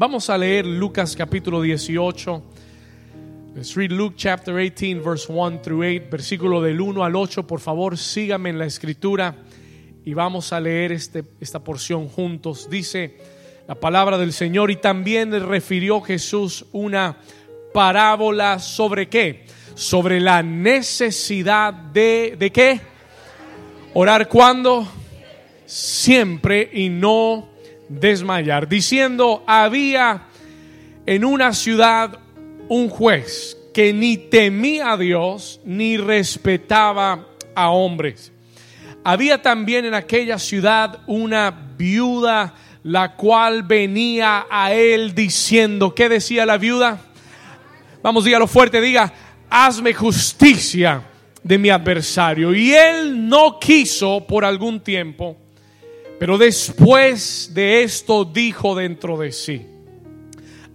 Vamos a leer Lucas capítulo 18. Let's read Luke chapter 18, verse 1 through 8, versículo del 1 al 8. Por favor, síganme en la escritura y vamos a leer este, esta porción juntos. Dice la palabra del Señor y también le refirió Jesús una parábola sobre qué? Sobre la necesidad de, ¿de qué? Orar cuando? Siempre y no desmayar, diciendo, había en una ciudad un juez que ni temía a Dios ni respetaba a hombres. Había también en aquella ciudad una viuda, la cual venía a él diciendo, ¿qué decía la viuda? Vamos, dígalo fuerte, diga, hazme justicia de mi adversario. Y él no quiso por algún tiempo. Pero después de esto dijo dentro de sí,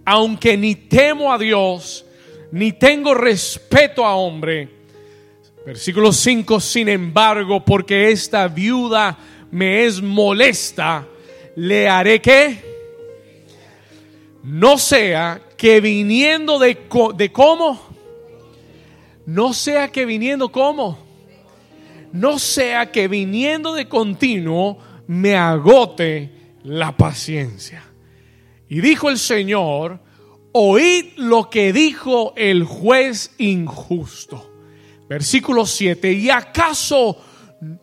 aunque ni temo a Dios, ni tengo respeto a hombre, versículo 5, sin embargo, porque esta viuda me es molesta, le haré que no sea que viniendo de, de cómo, no sea que viniendo cómo, no sea que viniendo de continuo, me agote la paciencia. Y dijo el Señor, oíd lo que dijo el juez injusto. Versículo 7, ¿y acaso,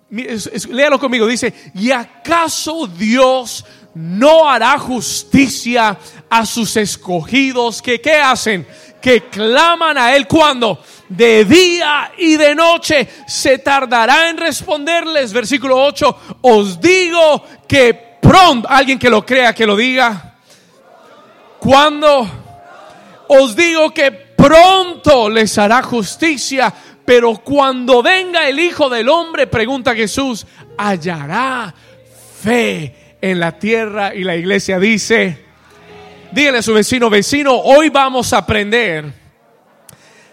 léalo conmigo, dice, ¿y acaso Dios no hará justicia a sus escogidos que qué hacen? Que claman a Él cuando de día y de noche se tardará en responderles. Versículo 8, os digo que pronto, alguien que lo crea, que lo diga, cuando os digo que pronto les hará justicia, pero cuando venga el Hijo del Hombre, pregunta Jesús, hallará fe en la tierra y la iglesia dice, dígale a su vecino, vecino, hoy vamos a aprender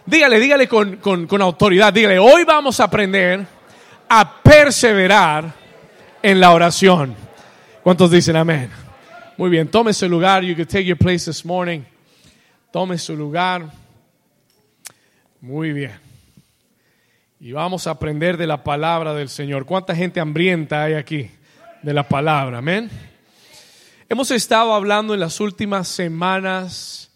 Dígale, dígale con, autoridad, dígale, hoy vamos a aprender a perseverar en la oración. ¿Cuántos dicen amén? Muy bien, tome su lugar. You can take your place this morning. Tome su lugar. Muy bien. Y vamos a aprender de la palabra del Señor. ¿Cuánta gente hambrienta hay aquí de la palabra? Amén. Hemos estado hablando en las últimas semanas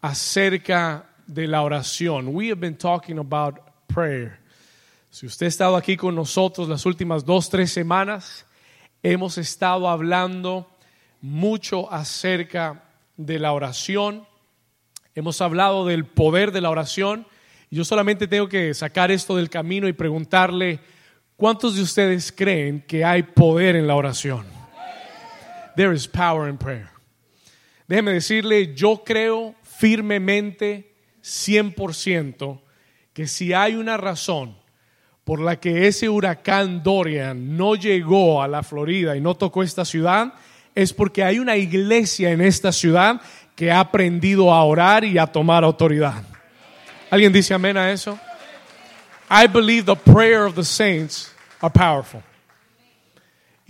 acerca de la oración. We have been talking about prayer. Si usted ha estado aquí con nosotros las últimas dos, tres semanas, hemos estado hablando mucho acerca de la oración. Hemos hablado del poder de la oración. Yo solamente tengo que sacar esto del camino y preguntarle, ¿cuántos de ustedes creen que hay poder en la oración? There is power in prayer. Déjeme decirle, yo creo firmemente 100% que si hay una razón por la que ese huracán Dorian no llegó a la Florida y no tocó esta ciudad, es porque hay una iglesia en esta ciudad que ha aprendido a orar y a tomar autoridad. ¿Alguien dice amén a eso? I believe the prayer of the saints are powerful.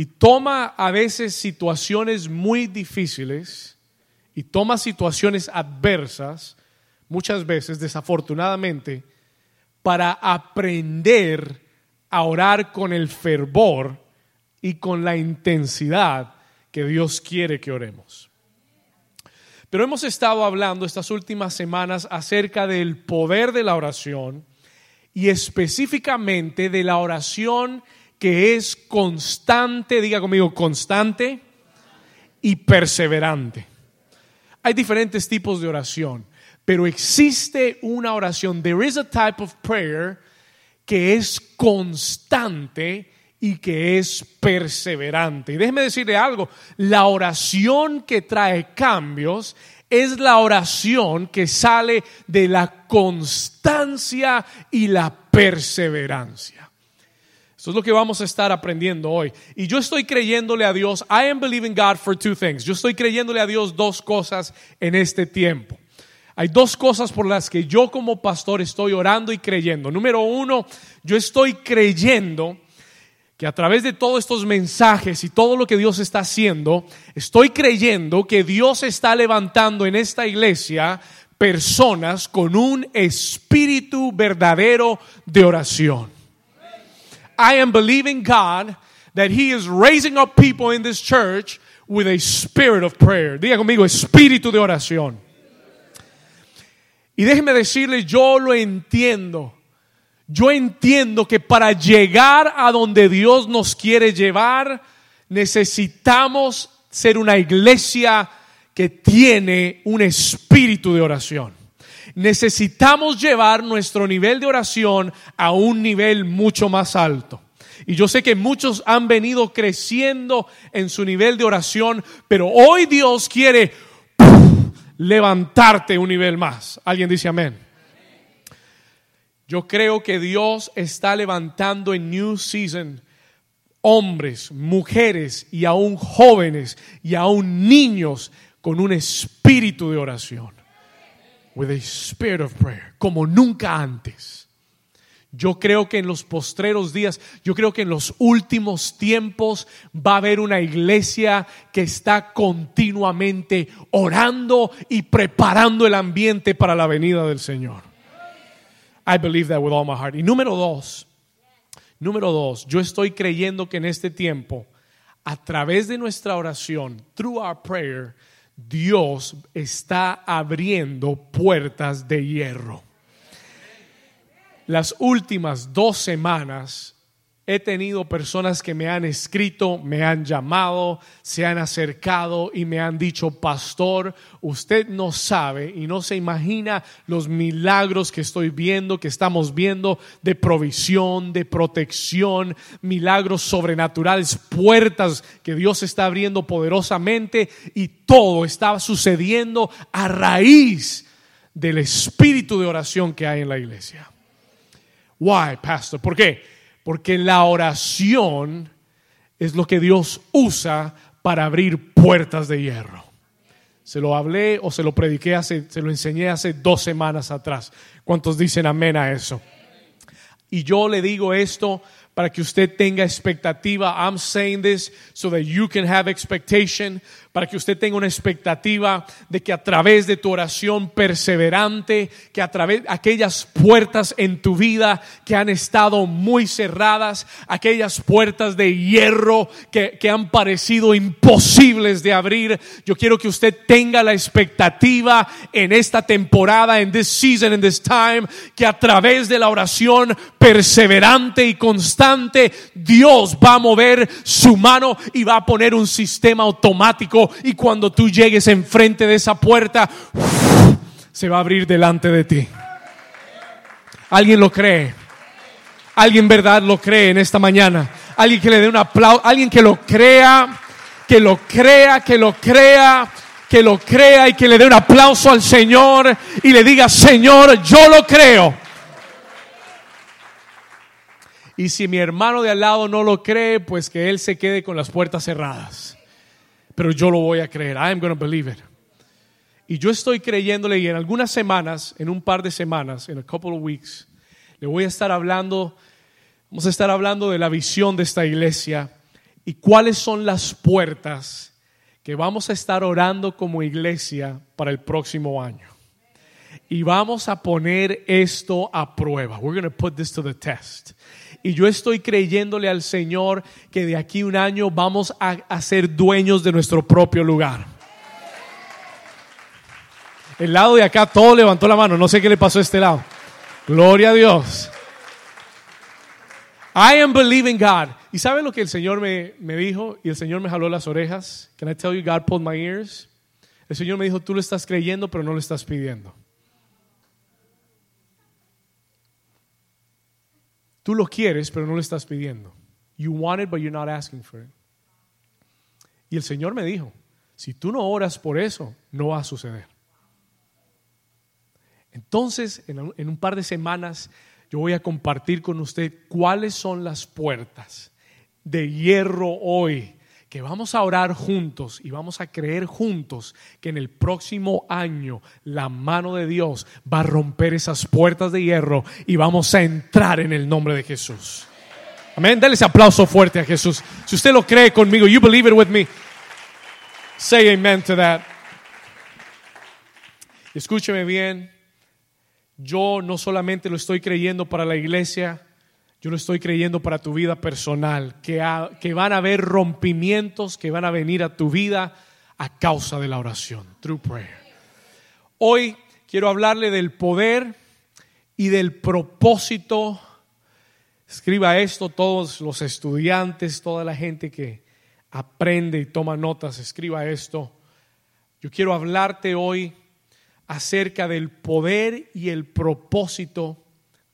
Y toma a veces situaciones muy difíciles y toma situaciones adversas muchas veces, desafortunadamente, para aprender a orar con el fervor y con la intensidad que Dios quiere que oremos. Pero hemos estado hablando estas últimas semanas acerca del poder de la oración y específicamente de la oración que es constante, diga conmigo, constante y perseverante. Hay diferentes tipos de oración. Pero existe una oración, there is a type of prayer que es constante y que es perseverante. Y déjeme decirle algo, la oración que trae cambios es la oración que sale de la constancia y la perseverancia. Eso es lo que vamos a estar aprendiendo hoy. Y yo estoy creyéndole a Dios, I am believing God for two things. Yo estoy creyéndole a Dios dos cosas en este tiempo. Hay dos cosas por las que yo como pastor estoy orando y creyendo. Número uno, yo estoy creyendo que a través de todos estos mensajes y todo lo que Dios está haciendo, estoy creyendo que Dios está levantando en esta iglesia personas con un espíritu verdadero de oración. I am believing God that He is raising up people in this church with a spirit of prayer. Diga conmigo, espíritu de oración. Y déjeme decirle, yo lo entiendo. Yo entiendo que para llegar a donde Dios nos quiere llevar, necesitamos ser una iglesia que tiene un espíritu de oración. Necesitamos llevar nuestro nivel de oración a un nivel mucho más alto. Y yo sé que muchos han venido creciendo en su nivel de oración, pero hoy Dios quiere levantarte un nivel más. ¿Alguien dice amén? Yo creo que Dios está levantando en New Season hombres, mujeres y aún jóvenes y aún niños con un espíritu de oración. With a spirit of prayer, como nunca antes. Yo creo que en los postreros días, yo creo que en los últimos tiempos va a haber una iglesia que está continuamente orando y preparando el ambiente para la venida del Señor. I believe that with all my heart. Y número dos, número dos, yo estoy creyendo que en este tiempo, a través de nuestra oración, through our prayer, Dios está abriendo puertas de hierro. Las últimas dos semanas He tenido personas que me han escrito, me han llamado, se han acercado y me han dicho, pastor, usted no sabe y no se imagina los milagros que estoy viendo, que estamos viendo de provisión, de protección, milagros sobrenaturales, puertas que Dios está abriendo poderosamente y todo está sucediendo a raíz del espíritu de oración que hay en la iglesia. Why, pastor? ¿Por qué? Porque la oración es lo que Dios usa para abrir puertas de hierro. Se lo hablé o se lo prediqué hace, se lo enseñé hace dos semanas atrás. ¿Cuántos dicen amén a eso? Y yo le digo esto para que usted tenga expectativa. I'm saying this so that you can have expectation para que usted tenga una expectativa de que a través de tu oración perseverante, que a través de aquellas puertas en tu vida que han estado muy cerradas, aquellas puertas de hierro que, que han parecido imposibles de abrir, yo quiero que usted tenga la expectativa en esta temporada, en this season, in this time, que a través de la oración perseverante y constante, Dios va a mover su mano y va a poner un sistema automático y cuando tú llegues enfrente de esa puerta, se va a abrir delante de ti. ¿Alguien lo cree? ¿Alguien verdad lo cree en esta mañana? Alguien que le dé un aplauso, alguien que lo crea, que lo crea, que lo crea, que lo crea y que le dé un aplauso al Señor y le diga, Señor, yo lo creo. Y si mi hermano de al lado no lo cree, pues que él se quede con las puertas cerradas pero yo lo voy a creer. I am going to believe it. Y yo estoy creyéndole y en algunas semanas, en un par de semanas, en a couple of weeks, le voy a estar hablando, vamos a estar hablando de la visión de esta iglesia y cuáles son las puertas que vamos a estar orando como iglesia para el próximo año. Y vamos a poner esto a prueba. We're going to put this to the test. Y yo estoy creyéndole al Señor que de aquí un año vamos a, ser dueños de nuestro propio lugar. El lado de acá todo levantó la mano. No sé qué le pasó a este lado. Gloria a Dios. I am believing God. ¿Y sabe lo que el Señor me, me, dijo? Y el Señor me jaló las orejas. Can I tell you, God pulled my ears? El Señor me dijo, tú lo estás creyendo, pero no lo estás pidiendo. Tú lo quieres, pero no lo estás pidiendo. You want it, but you're not asking for it. Y el Señor me dijo, si tú no oras por eso, no va a suceder. Entonces, en, un par de semanas, yo voy a compartir con usted cuáles son las puertas de hierro hoy que vamos a orar juntos y vamos a creer juntos que en el próximo año la mano de Dios va a romper esas puertas de hierro y vamos a entrar en el nombre de Jesús. Amén. Dale ese aplauso fuerte a Jesús. Si usted lo cree conmigo, you believe it with me. Say amen to that. Escúcheme bien. Yo no solamente lo estoy creyendo para la iglesia, yo lo estoy creyendo para tu vida personal, que, que van a haber rompimientos que van a venir a tu vida a causa de la oración, through prayer. Hoy quiero hablarle del poder y del propósito. Escriba esto todos los estudiantes, toda la gente que aprende y toma notas, escriba esto. Yo quiero hablarte hoy acerca del poder y el propósito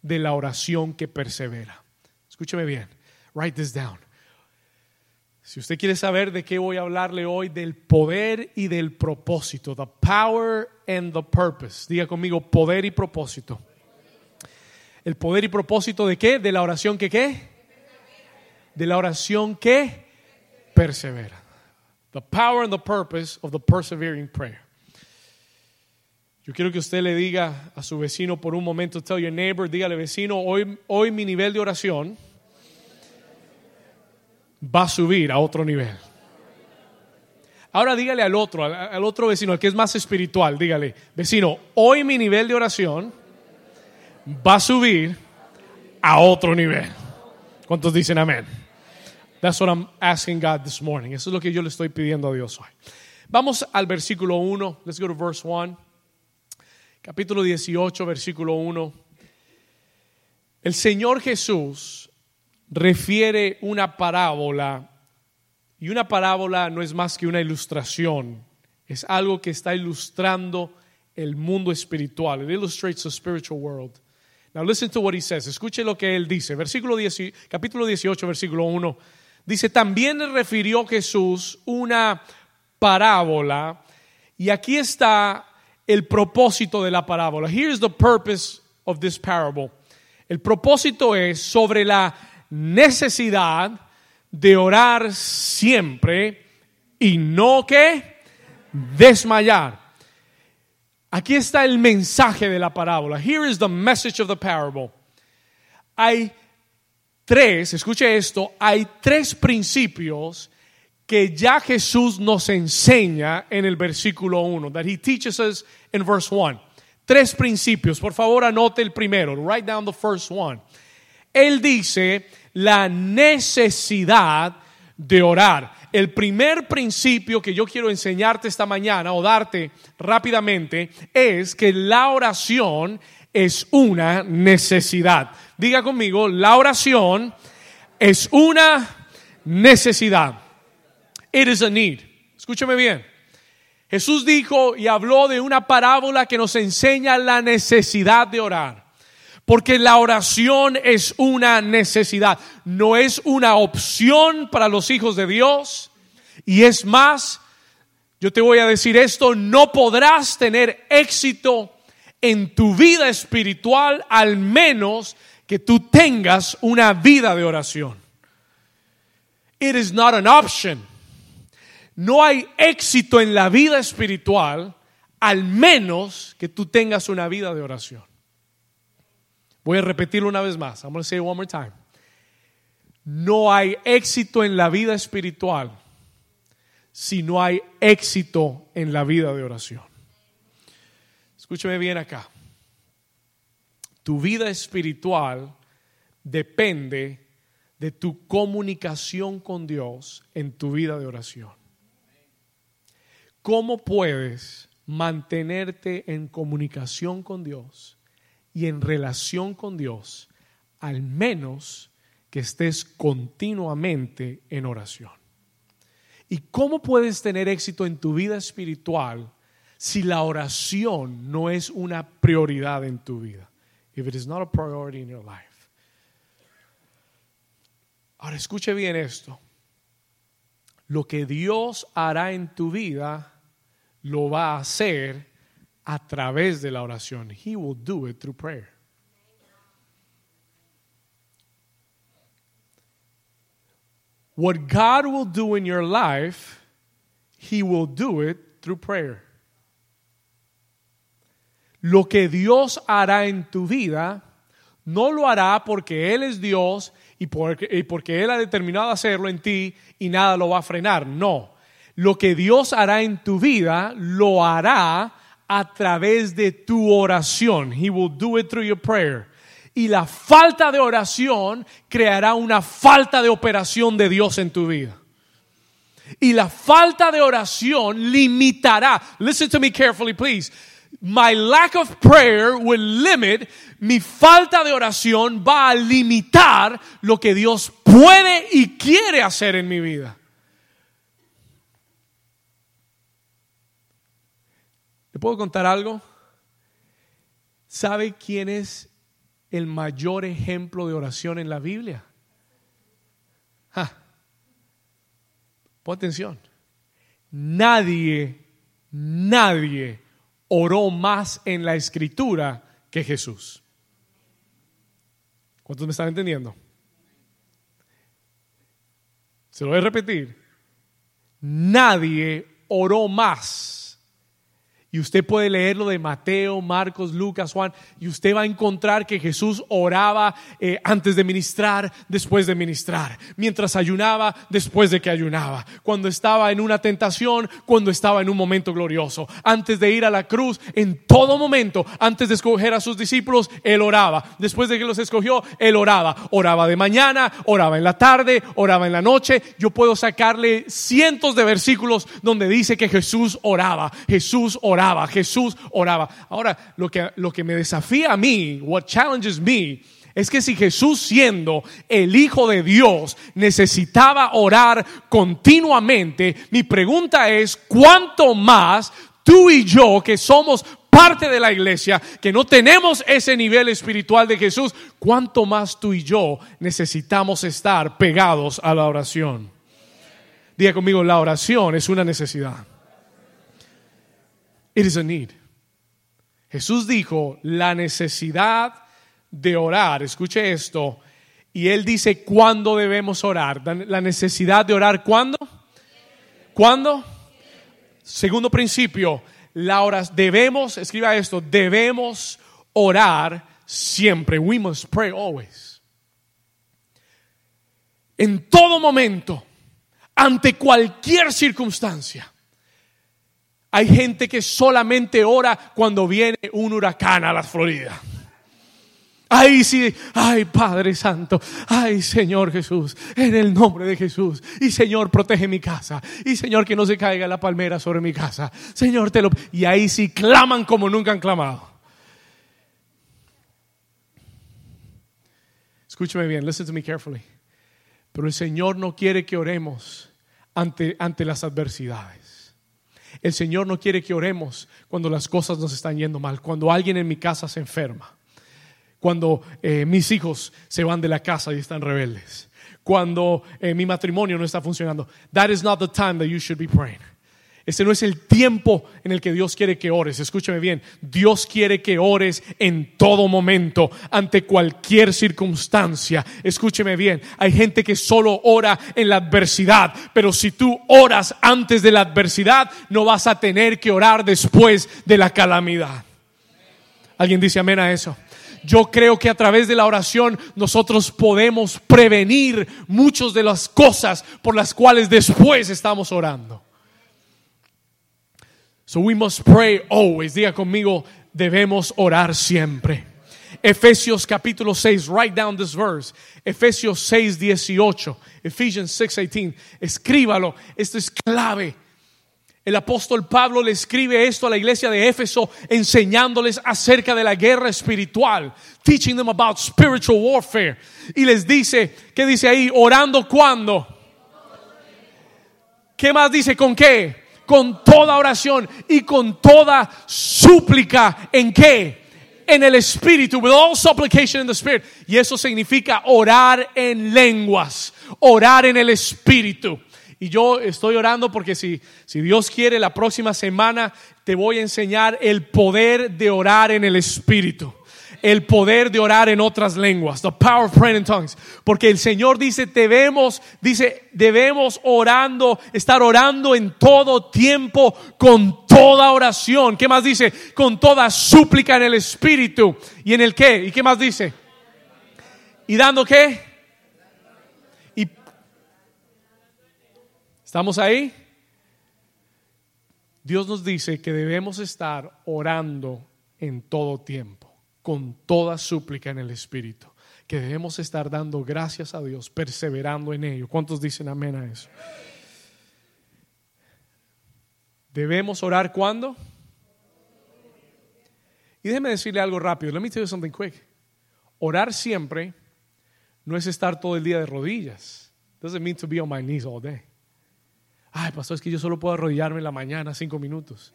de la oración que persevera. Escúcheme bien, write this down. Si usted quiere saber de qué voy a hablarle hoy, del poder y del propósito, the power and the purpose. Diga conmigo, poder y propósito. ¿El poder y propósito de qué? De la oración que qué? De la oración que persevera. The power and the purpose of the persevering prayer. Yo quiero que usted le diga a su vecino por un momento, tell your neighbor, dígale vecino, hoy, hoy mi nivel de oración va a subir a otro nivel. Ahora dígale al otro, al, otro vecino, al que es más espiritual, dígale, vecino, hoy mi nivel de oración va a subir a otro nivel. ¿Cuántos dicen amén? That's what I'm asking God this morning. Eso es lo que yo le estoy pidiendo a Dios hoy. Vamos al versículo 1. Let's go to verse 1 capítulo 18, versículo 1. El Señor Jesús refiere una parábola y una parábola no es más que una ilustración, es algo que está ilustrando el mundo espiritual. It illustrates the spiritual world. Now listen to what he says. Escuche lo que él dice. Versículo 10, capítulo 18, versículo 1. Dice, también le refirió Jesús una parábola y aquí está el propósito de la parábola. Here's the purpose of this parable. El propósito es sobre la necesidad de orar siempre y no que desmayar. Aquí está el mensaje de la parábola. Here is the message of the parable. Hay tres, escuche esto, hay tres principios que ya Jesús nos enseña en el versículo 1, that he teaches us in verse 1. Tres principios, por favor anote el primero, write down the first one. Él dice la necesidad de orar. El primer principio que yo quiero enseñarte esta mañana o darte rápidamente es que la oración es una necesidad. Diga conmigo, la oración es una necesidad. It is a need. Escúchame bien. Jesús dijo y habló de una parábola que nos enseña la necesidad de orar. Porque la oración es una necesidad, no es una opción para los hijos de Dios. Y es más, yo te voy a decir esto, no podrás tener éxito en tu vida espiritual al menos que tú tengas una vida de oración. It is not an option. No hay éxito en la vida espiritual al menos que tú tengas una vida de oración. Voy a repetirlo una vez más. I'm going to say it one more time. No hay éxito en la vida espiritual si no hay éxito en la vida de oración. Escúchame bien acá. Tu vida espiritual depende de tu comunicación con Dios en tu vida de oración. ¿Cómo puedes mantenerte en comunicación con Dios y en relación con Dios, al menos que estés continuamente en oración? ¿Y cómo puedes tener éxito en tu vida espiritual si la oración no es una prioridad en tu vida? If it is not a priority in your life. Ahora escuche bien esto. Lo que Dios hará en tu vida lo va a hacer a través de la oración. He will do it through prayer. What God will do in your life, He will do it through prayer. Lo que Dios hará en tu vida, No lo hará porque Él es Dios y porque, Él ha determinado hacerlo en ti y nada lo va a frenar. No. Lo que Dios hará en tu vida, lo hará a través de tu oración. He will do it through your prayer. Y la falta de oración creará una falta de operación de Dios en tu vida. Y la falta de oración limitará. Listen to me carefully, please. My lack of prayer will limit, mi falta de oración va a limitar lo que Dios puede y quiere hacer en mi vida. Puedo contar algo? ¿Sabe quién es el mayor ejemplo de oración en la Biblia? Pon atención. Nadie, nadie oró más en la escritura que Jesús. ¿Cuántos me están entendiendo? Se lo voy a repetir. Nadie oró más y usted puede leerlo de Mateo, Marcos, Lucas, Juan, y usted va a encontrar que Jesús oraba eh, antes de ministrar, después de ministrar, mientras ayunaba, después de que ayunaba, cuando estaba en una tentación, cuando estaba en un momento glorioso, antes de ir a la cruz, en todo momento, antes de escoger a sus discípulos, Él oraba. Después de que los escogió, Él oraba. Oraba de mañana, oraba en la tarde, oraba en la noche. Yo puedo sacarle cientos de versículos donde dice que Jesús oraba. Jesús oraba Jesús oraba. Ahora, lo que, lo que me desafía a mí, what challenges me, es que si Jesús siendo el Hijo de Dios necesitaba orar continuamente, mi pregunta es, ¿cuánto más tú y yo que somos parte de la iglesia, que no tenemos ese nivel espiritual de Jesús, cuánto más tú y yo necesitamos estar pegados a la oración? Diga conmigo, la oración es una necesidad. It is a need. Jesús dijo la necesidad de orar. Escuche esto. Y él dice cuándo debemos orar. La necesidad de orar cuándo? ¿Cuándo? Segundo principio, la hora debemos, escriba esto, debemos orar siempre. We must pray always. En todo momento, ante cualquier circunstancia. Hay gente que solamente ora cuando viene un huracán a la Florida. Ay, sí, ay, Padre Santo, ay, Señor Jesús, en el nombre de Jesús. Y Señor, protege mi casa. Y Señor, que no se caiga la palmera sobre mi casa. Señor, te lo. Y ahí sí claman como nunca han clamado. Escúchame bien, listen to me carefully. Pero el Señor no quiere que oremos ante, ante las adversidades. El Señor no quiere que oremos cuando las cosas nos están yendo mal, cuando alguien en mi casa se enferma, cuando eh, mis hijos se van de la casa y están rebeldes, cuando eh, mi matrimonio no está funcionando. That is not the time that you should be praying. Ese no es el tiempo en el que Dios quiere que ores. Escúchame bien. Dios quiere que ores en todo momento, ante cualquier circunstancia. Escúcheme bien. Hay gente que solo ora en la adversidad, pero si tú oras antes de la adversidad, no vas a tener que orar después de la calamidad. ¿Alguien dice amén a eso? yo creo que a través de la oración nosotros podemos prevenir muchas de las cosas por las cuales después estamos orando. So we must pray always. Diga conmigo, debemos orar siempre. Efesios capítulo 6, write down this verse. Efesios 6, 18. Ephesians 6, 18. Escríbalo. Esto es clave. El apóstol Pablo le escribe esto a la iglesia de Éfeso enseñándoles acerca de la guerra espiritual, teaching them about spiritual warfare. Y les dice, ¿qué dice ahí? Orando cuando. ¿Qué más dice? ¿Con qué? Con toda oración y con toda súplica. ¿En qué? En el Espíritu, with all supplication in the Spirit. Y eso significa orar en lenguas, orar en el Espíritu. Y yo estoy orando porque si, si Dios quiere, la próxima semana te voy a enseñar el poder de orar en el Espíritu el poder de orar en otras lenguas, the power of praying in tongues, porque el Señor dice, debemos, dice, debemos orando, estar orando en todo tiempo con toda oración. ¿Qué más dice? Con toda súplica en el espíritu y en el qué? ¿Y qué más dice? ¿Y dando qué? Y ¿Estamos ahí? Dios nos dice que debemos estar orando en todo tiempo, con toda súplica en el Espíritu, que debemos estar dando gracias a Dios, perseverando en ello. ¿Cuántos dicen amén a eso? Debemos orar cuando? Y déjeme decirle algo rápido. Let me tell you something quick. Orar siempre no es estar todo el día de rodillas. Doesn't mean to be on my knees all day. Ay, pastor, es que yo solo puedo arrodillarme en la mañana cinco minutos.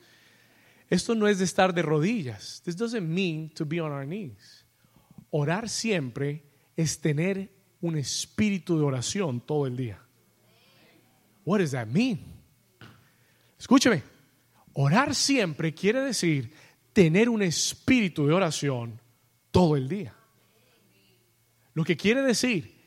Esto no es de estar de rodillas. This doesn't mean to be on our knees. Orar siempre es tener un espíritu de oración todo el día. What does that mean? Escúcheme. Orar siempre quiere decir tener un espíritu de oración todo el día. Lo que quiere decir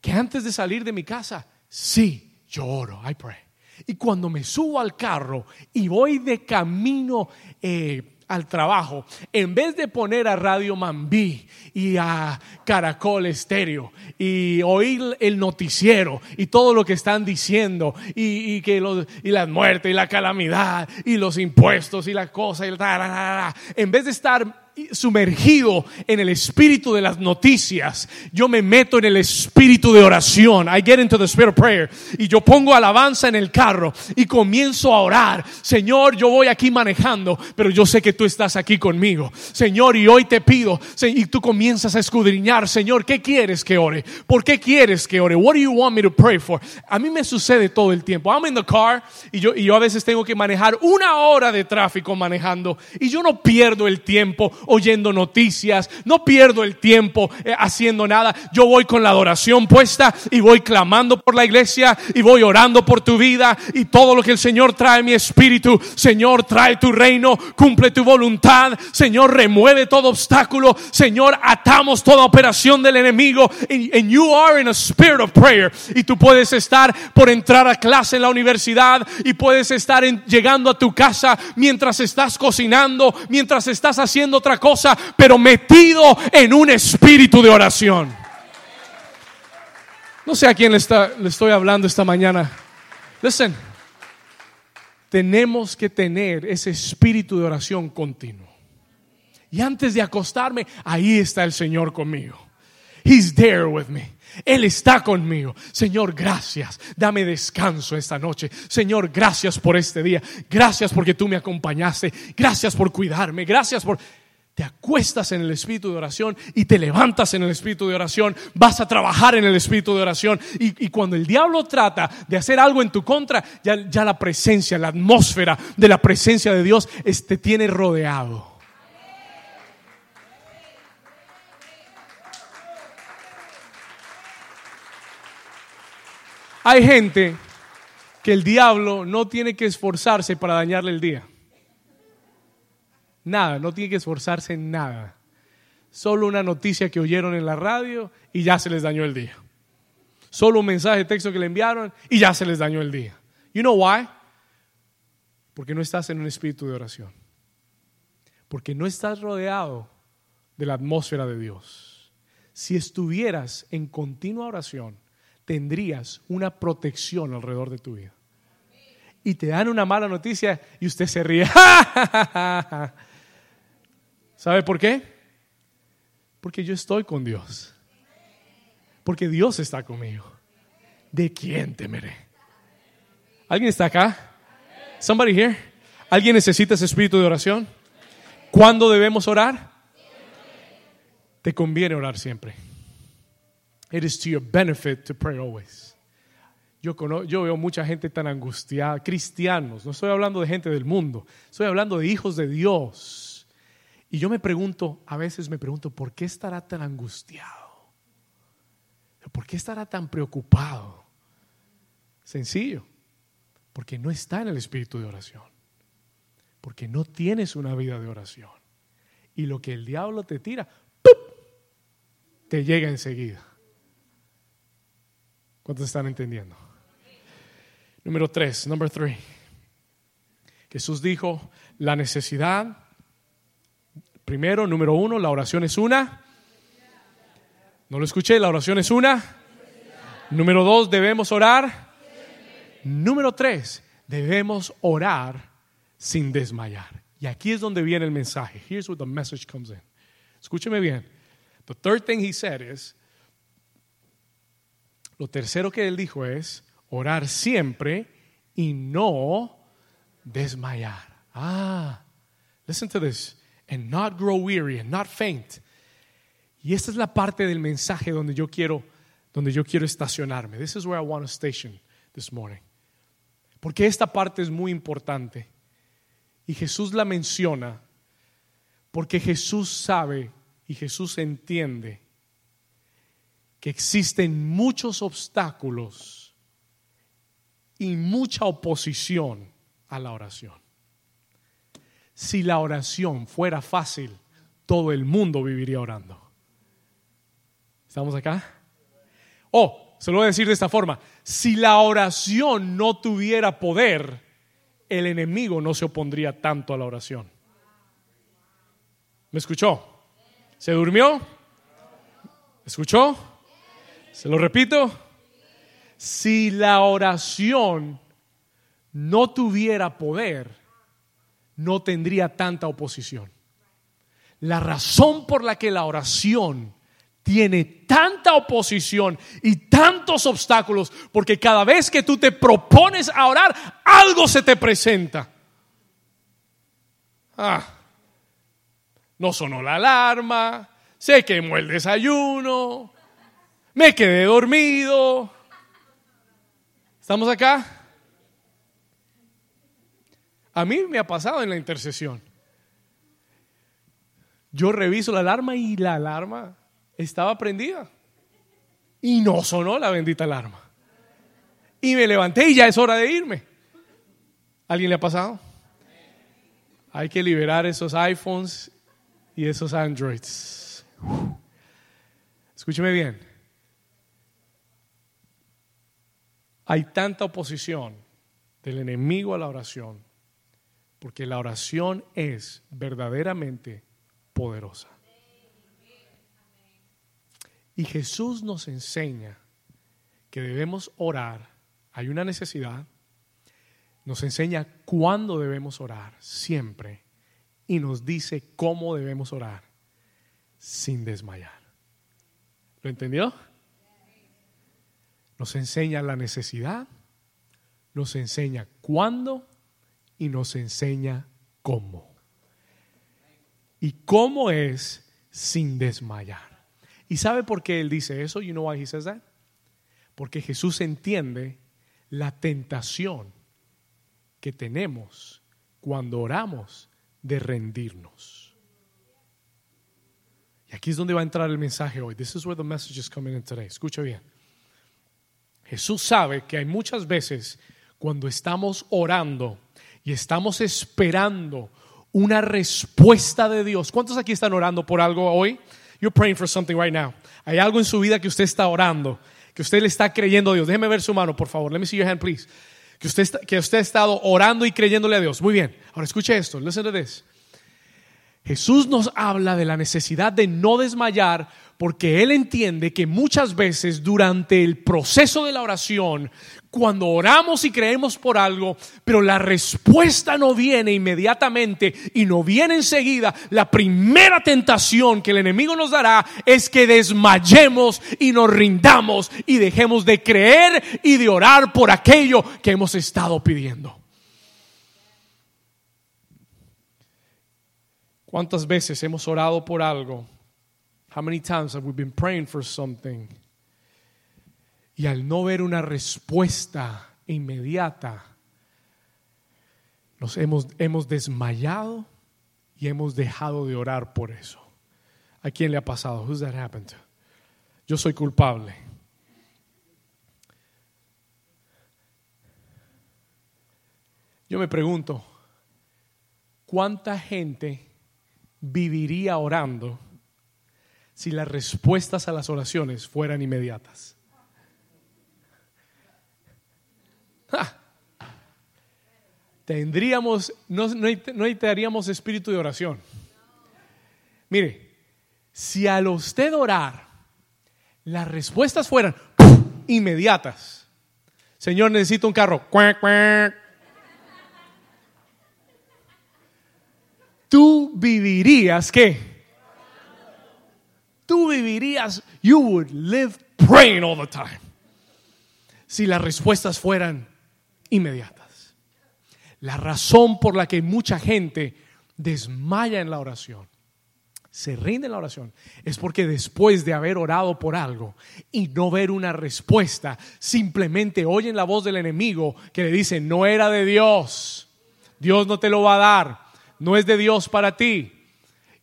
que antes de salir de mi casa, sí, yo oro, I pray. Y cuando me subo al carro y voy de camino eh, al trabajo, en vez de poner a Radio Mambí y a Caracol Estéreo y oír el noticiero y todo lo que están diciendo y, que y las muertes y la calamidad y los impuestos y la cosa y en vez de estar sumergido en el espíritu de las noticias, yo me meto en el espíritu de oración. I get into the spirit of prayer. Y yo pongo alabanza en el carro y comienzo a orar. Señor, yo voy aquí manejando, pero yo sé que tú estás aquí conmigo. Señor, y hoy te pido, y tú comienzas a escudriñar, Señor, ¿qué quieres que ore? ¿Por qué quieres que ore? What do you want me to pray for? A mí me sucede todo el tiempo. I'm in the car y yo, y yo a veces tengo que manejar una hora de tráfico manejando y yo no pierdo el tiempo oyendo noticias, no pierdo el tiempo eh, haciendo nada. Yo voy con la adoración puesta y voy clamando por la iglesia y voy orando por tu vida y todo lo que el Señor trae mi espíritu. Señor, trae tu reino, cumple tu voluntad. Señor, remueve todo obstáculo. Señor, atamos toda operación del enemigo. And, you are in a spirit of prayer. Y tú puedes estar por entrar a clase en la universidad y puedes estar llegando a tu casa mientras estás cocinando, mientras estás haciendo otra cosa, pero metido en un espíritu de oración. No sé a quién le, está, le estoy hablando esta mañana. Listen, tenemos que tener ese espíritu de oración continuo. Y antes de acostarme, ahí está el Señor conmigo. He's there with me. Él está conmigo. Señor, gracias. Dame descanso esta noche. Señor, gracias por este día. Gracias porque tú me acompañaste. Gracias por cuidarme. Gracias por te acuestas en el espíritu de oración y te levantas en el espíritu de oración, vas a trabajar en el espíritu de oración y, cuando el diablo trata de hacer algo en tu contra, ya, ya la presencia, la atmósfera de la presencia de Dios te tiene rodeado. Hay gente que el diablo no tiene que esforzarse para dañarle el día. Nada, no tiene que esforzarse en nada. Solo una noticia que oyeron en la radio y ya se les dañó el día. Solo un mensaje de texto que le enviaron y ya se les dañó el día. You know why? Porque no estás en un espíritu de oración. Porque no estás rodeado de la atmósfera de Dios. Si estuvieras en continua oración, tendrías una protección alrededor de tu vida. Y te dan una mala noticia y usted se ríe. ¿Sabe por qué? Porque yo estoy con Dios. Porque Dios está conmigo. ¿De quién temeré? ¿Alguien está acá? Somebody here? ¿Alguien necesita ese espíritu de oración? ¿Cuándo debemos orar? Te conviene orar siempre. It is to your benefit to pray always. Yo, yo, veo mucha gente tan angustiada, cristianos, no estoy hablando de gente del mundo, estoy hablando de hijos de Dios y yo me pregunto, a veces me pregunto, ¿por qué estará tan angustiado? ¿Por qué estará tan preocupado? Sencillo, porque no está en el espíritu de oración, porque no tienes una vida de oración. Y lo que el diablo te tira, te llega enseguida. ¿Cuántos están entendiendo? Número tres, number three. Jesús dijo, la necesidad Primero, número uno, la oración es una No lo escuché, la oración es una. Número dos, debemos orar. Número tres, debemos orar sin desmayar. Y aquí es donde viene el mensaje. Here's where the message comes in. Escúcheme bien. The third thing he said is, lo tercero que él dijo es orar siempre y no desmayar. Ah, listen to this. And not grow weary and not faint. Y esta es la parte del mensaje donde yo quiero, donde yo quiero estacionarme. This is where I want to station this morning. Porque esta parte es muy importante. Y Jesús la menciona porque Jesús sabe y Jesús entiende que existen muchos obstáculos y mucha oposición a la oración. Si la oración fuera fácil, todo el mundo viviría orando. ¿Estamos acá? O, se lo voy a decir de esta forma, si la oración no tuviera poder, el enemigo no se opondría tanto a la oración. ¿Me escuchó? ¿Se durmió? ¿Escuchó? ¿Se lo repito? Si la oración no tuviera poder, no tendría tanta oposición. La razón por la que la oración tiene tanta oposición y tantos obstáculos, porque cada vez que tú te propones a orar, algo se te presenta. Ah, no sonó la alarma, se quemó el desayuno, me quedé dormido. ¿Estamos acá? A mí me ha pasado en la intercesión. Yo reviso la alarma y la alarma estaba prendida. Y no sonó la bendita alarma. Y me levanté y ya es hora de irme. ¿Alguien le ha pasado? Hay que liberar esos iPhones y esos Androids. Escúcheme bien. Hay tanta oposición del enemigo a la oración porque la oración es verdaderamente poderosa. Y Jesús nos enseña que debemos orar. Hay una necesidad. Nos enseña cuándo debemos orar, siempre. Y nos dice cómo debemos orar, sin desmayar. ¿Lo entendió? Nos enseña la necesidad, nos enseña cuándo y nos enseña cómo. Y cómo es sin desmayar. ¿Y sabe por qué él dice eso? You know why he says that? Porque Jesús entiende la tentación que tenemos cuando oramos de rendirnos. Y aquí es donde va a entrar el mensaje hoy. This is where the message is coming in today. Escucha bien. Jesús sabe que hay muchas veces cuando estamos orando y estamos esperando una respuesta de Dios. ¿Cuántos aquí están orando por algo hoy? You're praying for something right now. Hay algo en su vida que usted está orando, que usted le está creyendo a Dios. Déjeme ver su mano, por favor. Let me see your hand, please. Que usted, que usted ha estado orando y creyéndole a Dios. Muy bien. Ahora escuche esto. Listen to this. Jesús nos habla de la necesidad de no desmayar porque Él entiende que muchas veces durante el proceso de la oración, cuando oramos y creemos por algo, pero la respuesta no viene inmediatamente y no viene enseguida, la primera tentación que el enemigo nos dará es que desmayemos y nos rindamos y dejemos de creer y de orar por aquello que hemos estado pidiendo. ¿Cuántas veces hemos orado por algo? How many times have we been praying for something? Y al no ver una respuesta inmediata, nos hemos, hemos desmayado y hemos dejado de orar por eso. ¿A quién le ha pasado? Who's that happened to? Yo soy culpable. Yo me pregunto, ¿cuánta gente viviría orando si las respuestas a las oraciones fueran inmediatas? Tendríamos, no, no, necesitaríamos espíritu de oración. Mire, si al usted orar las respuestas fueran inmediatas. Señor, necesito un carro. Cuac, cuac. Tú vivirías qué? Tú vivirías, you would live praying all the time. Si las respuestas fueran inmediatas. La razón por la que mucha gente desmaya en la oración, se rinde en la oración, es porque después de haber orado por algo y no ver una respuesta, simplemente oyen la voz del enemigo que le dice, no era de Dios, Dios no te lo va a dar, no es de Dios para ti.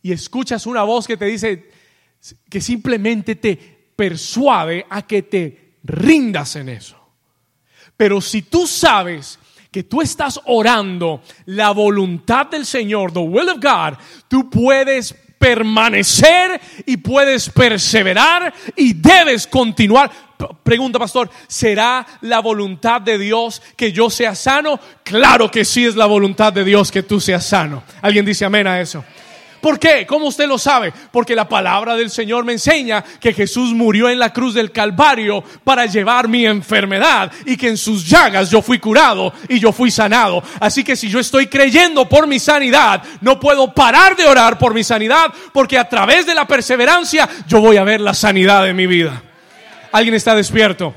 Y escuchas una voz que te dice que simplemente te persuade a que te rindas en eso. Pero si tú sabes que tú estás orando la voluntad del Señor, the will of God, tú puedes permanecer y puedes perseverar y debes continuar. Pregunta, pastor, ¿será la voluntad de Dios que yo sea sano? Claro que sí es la voluntad de Dios que tú seas sano. ¿Alguien dice amén a eso? ¿Por qué? ¿Cómo usted lo sabe? Porque la palabra del Señor me enseña que Jesús murió en la cruz del Calvario para llevar mi enfermedad y que en sus llagas yo fui curado y yo fui sanado. Así que si yo estoy creyendo por mi sanidad, no puedo parar de orar por mi sanidad porque a través de la perseverancia yo voy a ver la sanidad de mi vida. ¿Alguien está despierto?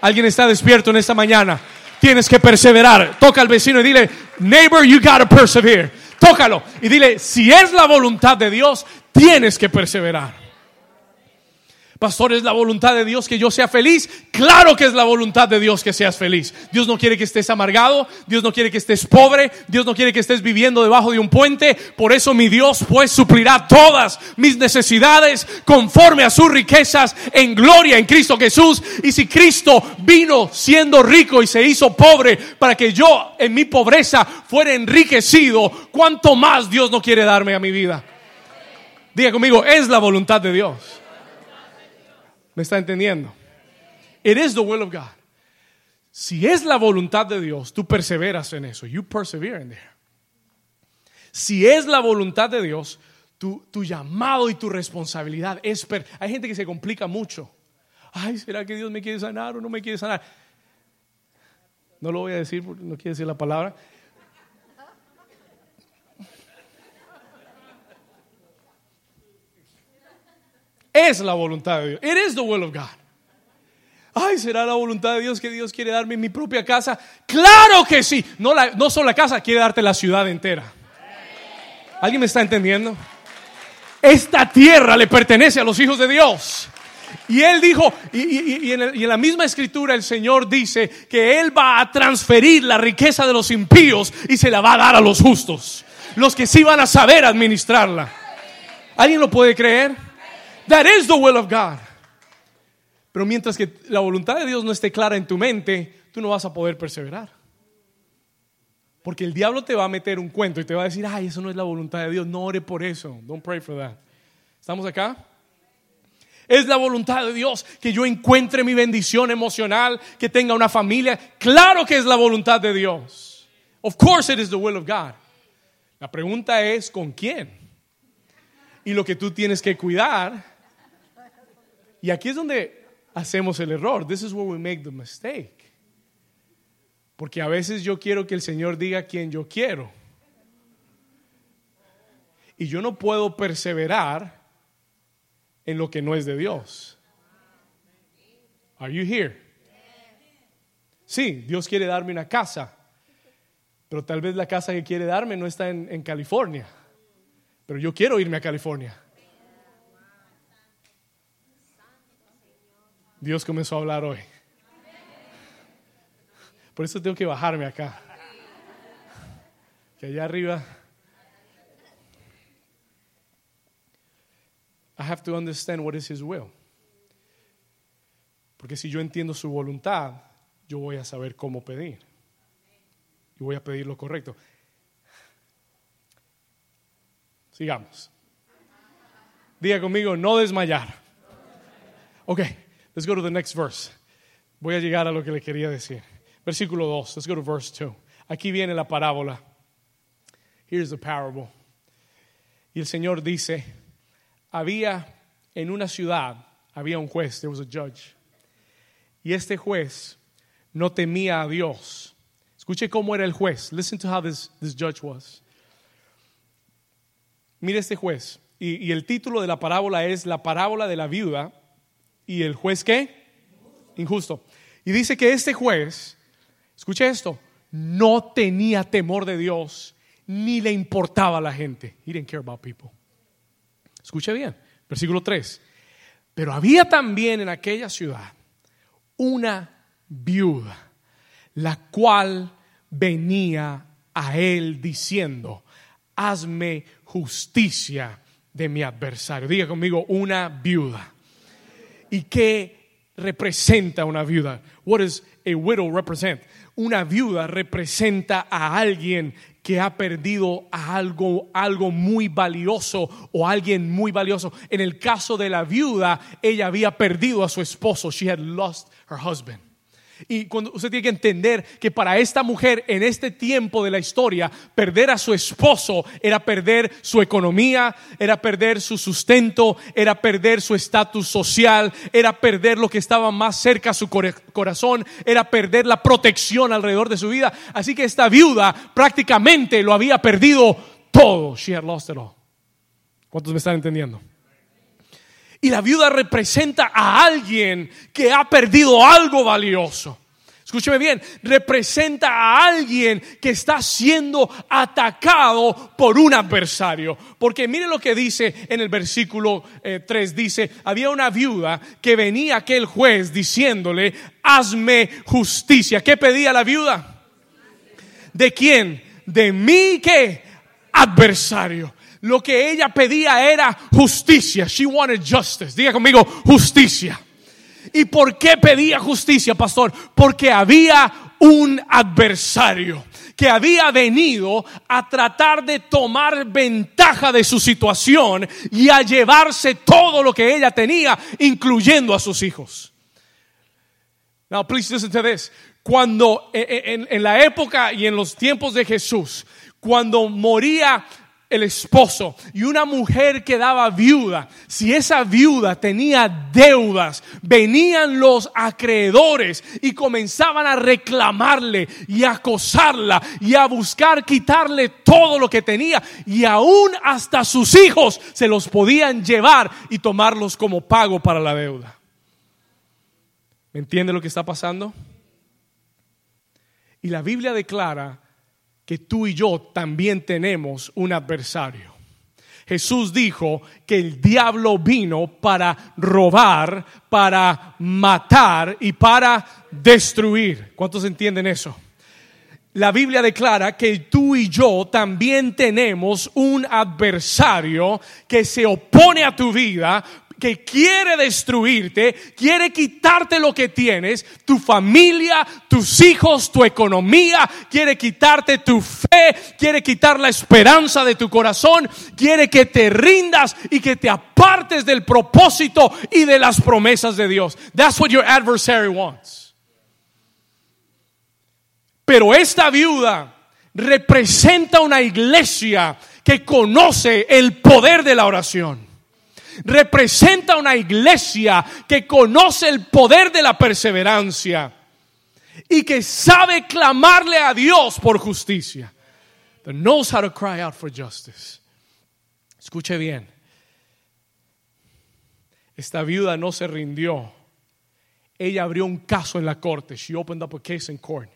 ¿Alguien está despierto en esta mañana? Tienes que perseverar. Toca al vecino y dile, neighbor, you gotta persevere. Tócalo y dile, si es la voluntad de Dios, tienes que perseverar. Pastor, ¿es la voluntad de Dios que yo sea feliz? Claro que es la voluntad de Dios que seas feliz. Dios no quiere que estés amargado, Dios no quiere que estés pobre, Dios no quiere que estés viviendo debajo de un puente. Por eso mi Dios pues suplirá todas mis necesidades conforme a sus riquezas en gloria en Cristo Jesús. Y si Cristo vino siendo rico y se hizo pobre para que yo en mi pobreza fuera enriquecido, ¿cuánto más Dios no quiere darme a mi vida? Diga conmigo, es la voluntad de Dios. ¿Me está entendiendo? It is the will of God. Si es la voluntad de Dios, tú perseveras en eso. You persevere in there. Si es la voluntad de Dios, tu, tu llamado y tu responsabilidad es... per- Hay gente que se complica mucho. Ay, ¿será que Dios me quiere sanar o no me quiere sanar? No lo voy a decir porque no quiere decir la palabra. Es la voluntad de Dios. It is the will of God. Ay, ¿será la voluntad de Dios que Dios quiere darme mi propia casa? Claro que sí. No, solo la casa, quiere darte la ciudad entera. ¿Alguien me está entendiendo? Esta tierra le pertenece a los hijos de Dios. Y él dijo, y, en y en la misma escritura el Señor dice que Él va a transferir la riqueza de los impíos y se la va a dar a los justos. Los que sí van a saber administrarla. ¿Alguien lo puede creer? That is the will of God. Pero mientras que la voluntad de Dios no esté clara en tu mente, tú no vas a poder perseverar. Porque el diablo te va a meter un cuento y te va a decir, ay, eso no es la voluntad de Dios, no ore por eso. Don't pray for that. ¿Estamos acá? Es la voluntad de Dios que yo encuentre mi bendición emocional, que tenga una familia. Claro que es la voluntad de Dios. Of course it is the will of God. La pregunta es, ¿con quién? Y lo que tú tienes que cuidar. Y aquí es donde hacemos el error. This is where we make the mistake. Porque a veces yo quiero que el Señor diga quien yo quiero. Y yo no puedo perseverar en lo que no es de Dios. Are you here? Sí, Dios quiere darme una casa, pero tal vez la casa que quiere darme no está en, en California, pero yo quiero irme a California. Dios comenzó a hablar hoy. Por eso tengo que bajarme acá. Que allá arriba I have to understand what is his will. Porque si yo entiendo su voluntad, yo voy a saber cómo pedir. Y voy a pedir lo correcto. Sigamos. Diga conmigo, no desmayar. Ok, let's go to the next verse. Voy a llegar a lo que le quería decir. Versículo 2, let's go to verse 2. Aquí viene la parábola. Here's the parable. Y el Señor dice, había en una ciudad había un juez, there was a judge. Y este juez no temía a Dios. Escuche cómo era el juez. Listen to how this, this judge was. Mire este juez. Y, y el título de la parábola es La parábola de la viuda. ¿Y el juez qué? Injusto. Y dice que este juez, escuche esto, no tenía temor de Dios ni le importaba a la gente. He didn't care about people. Escuche bien, versículo 3. Pero había también en aquella ciudad una viuda, la cual venía a él diciendo, hazme justicia de mi adversario. Diga conmigo, una viuda. ¿Y qué representa una viuda? What does a widow represent? Una viuda representa a alguien que ha perdido algo, algo muy valioso o alguien muy valioso. En el caso de la viuda, ella había perdido a su esposo. She had lost her husband. Y cuando usted tiene que entender que para esta mujer en este tiempo de la historia, perder a su esposo era perder su economía, era perder su sustento, era perder su estatus social, era perder lo que estaba más cerca a su corazón, era perder la protección alrededor de su vida. Así que esta viuda prácticamente lo había perdido todo. She had lost it all. ¿Cuántos me están entendiendo? Y la viuda representa a alguien que ha perdido algo valioso. Escúcheme bien, representa a alguien que está siendo atacado por un adversario. Porque mire lo que dice en el versículo 3, eh, dice, había una viuda que venía aquel juez diciéndole, hazme justicia. ¿Qué pedía la viuda? ¿De quién? De mí que adversario lo que ella pedía era justicia. She wanted justice. Diga conmigo, justicia. ¿Y por qué pedía justicia, pastor? Porque había un adversario que había venido a tratar de tomar ventaja de su situación y a llevarse todo lo que ella tenía, incluyendo a sus hijos. Now, please listen to this. Cuando eh, eh, en, en la época y en los tiempos de Jesús, cuando moría el esposo y una mujer quedaba viuda, si esa viuda tenía deudas, venían los acreedores y comenzaban a reclamarle y a acosarla y a buscar quitarle todo lo que tenía y aún hasta sus hijos se los podían llevar y tomarlos como pago para la deuda. ¿Me entiende lo que está pasando? Y la Biblia declara que tú y yo también tenemos un adversario. Jesús dijo que el diablo vino para robar, para matar y para destruir. ¿Cuántos entienden eso? La Biblia declara que tú y yo también tenemos un adversario que se opone a tu vida que quiere destruirte, quiere quitarte lo que tienes, tu familia, tus hijos, tu economía, quiere quitarte tu fe, quiere quitar la esperanza de tu corazón, quiere que te rindas y que te apartes del propósito y de las promesas de Dios. That's what your adversary wants. Pero esta viuda representa una iglesia que conoce el poder de la oración representa una iglesia que conoce el poder de la perseverancia y que sabe clamarle a Dios por justicia. That knows how to cry out for justice. Escuche bien. Esta viuda no se rindió. Ella abrió un caso en la corte. She opened up a case in court.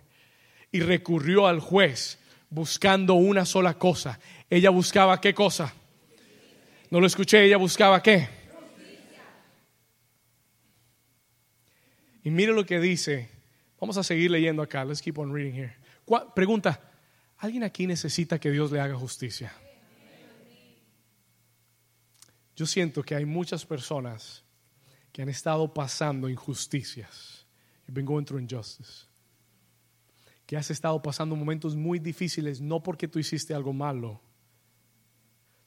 Y recurrió al juez buscando una sola cosa. Ella buscaba qué cosa? No lo escuché, ella buscaba qué. Y mire lo que dice. Vamos a seguir leyendo acá. Let's keep on reading here. Pregunta, ¿alguien aquí necesita que Dios le haga justicia? Yo siento que hay muchas personas que han estado pasando injusticias. You've been going through injustice. Que has estado pasando momentos muy difíciles no porque tú hiciste algo malo,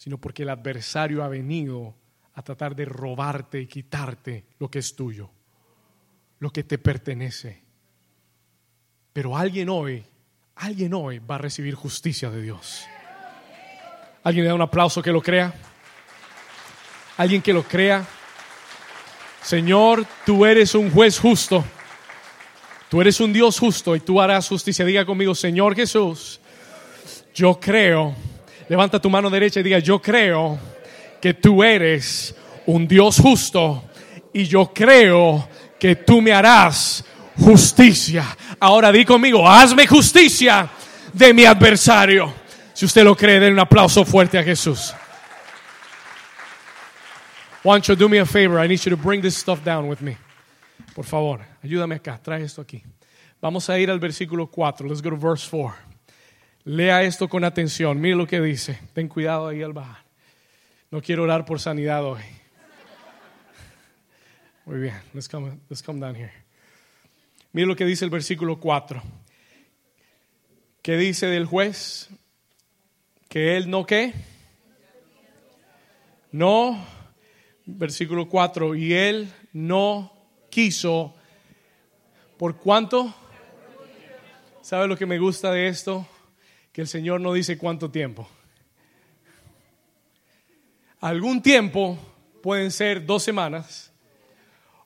sino porque el adversario ha venido a tratar de robarte y quitarte lo que es tuyo, lo que te pertenece. Pero alguien hoy, alguien hoy va a recibir justicia de Dios. ¿Alguien le da un aplauso que lo crea? ¿Alguien que lo crea? Señor, tú eres un juez justo. Tú eres un Dios justo y tú harás justicia. Diga conmigo, Señor Jesús, yo creo, levanta tu mano derecha y diga, yo creo que tú eres un Dios justo y yo creo que tú me harás justicia. Ahora di conmigo, hazme justicia de mi adversario. Si usted lo cree, den un aplauso fuerte a Jesús. You do me a favor? I need you to bring this stuff down with me. Por favor, ayúdame acá, trae esto aquí. Vamos a ir al versículo 4. Let's go to verse 4. Lea esto con atención. Mire lo que dice. Ten cuidado ahí al bajar. No quiero orar por sanidad hoy. Muy bien, let's come, let's come down here. Mire lo que dice el versículo 4. ¿Qué dice del juez? Que él no qué? No, versículo 4, y él no quiso. ¿Por cuánto? ¿Sabe lo que me gusta de esto? Que el Señor no dice cuánto tiempo. Algún tiempo pueden ser dos semanas,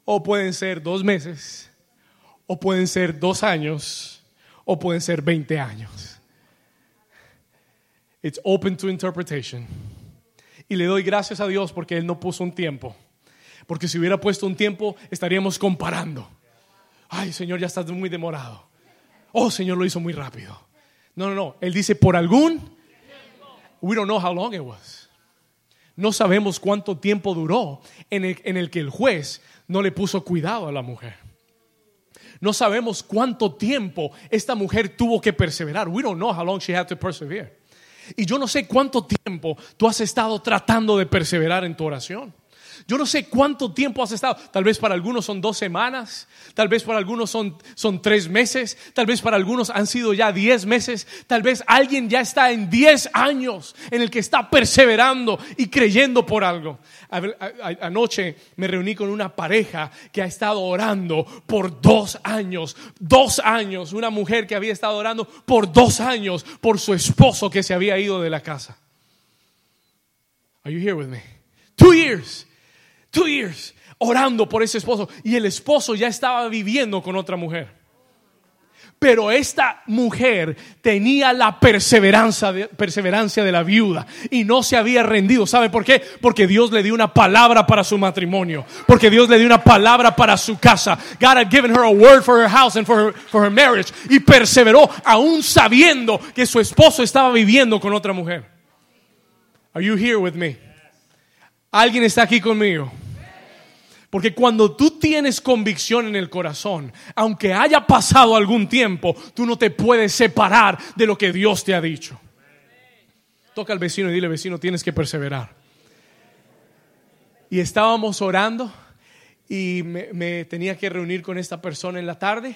o pueden ser dos meses, o pueden ser dos años, o pueden ser 20 años. It's open to interpretation. Y le doy gracias a Dios porque Él no puso un tiempo. Porque si hubiera puesto un tiempo, estaríamos comparando. Ay, Señor, ya estás muy demorado. Oh, Señor, lo hizo muy rápido. No, no, no. Él dice, por algún. We don't know how long it was. No sabemos cuánto tiempo duró en el, en el que el juez no le puso cuidado a la mujer. No sabemos cuánto tiempo esta mujer tuvo que perseverar. We don't know how long she had to persevere. Y yo no sé cuánto tiempo tú has estado tratando de perseverar en tu oración. Yo no sé cuánto tiempo has estado. Tal vez para algunos son dos semanas, tal vez para algunos son, son tres meses, tal vez para algunos han sido ya diez meses, tal vez alguien ya está en diez años en el que está perseverando y creyendo por algo. Anoche me reuní con una pareja que ha estado orando por dos años, dos años, una mujer que había estado orando por dos años por su esposo que se había ido de la casa. Are you here with me? Two years two years orando por ese esposo y el esposo ya estaba viviendo con otra mujer. Pero esta mujer tenía la perseverancia de, perseverancia de la viuda y no se había rendido. ¿Sabe por qué? Porque Dios le dio una palabra para su matrimonio. Porque Dios le dio una palabra para su casa. God had given her a word for her house and for her, for her marriage. Y perseveró aún sabiendo que su esposo estaba viviendo con otra mujer. Are you here with me? ¿Alguien está aquí conmigo? Porque cuando tú tienes convicción en el corazón, aunque haya pasado algún tiempo, tú no te puedes separar de lo que Dios te ha dicho. Toca al vecino y dile, vecino, tienes que perseverar. Y estábamos orando y me, me tenía que reunir con esta persona en la tarde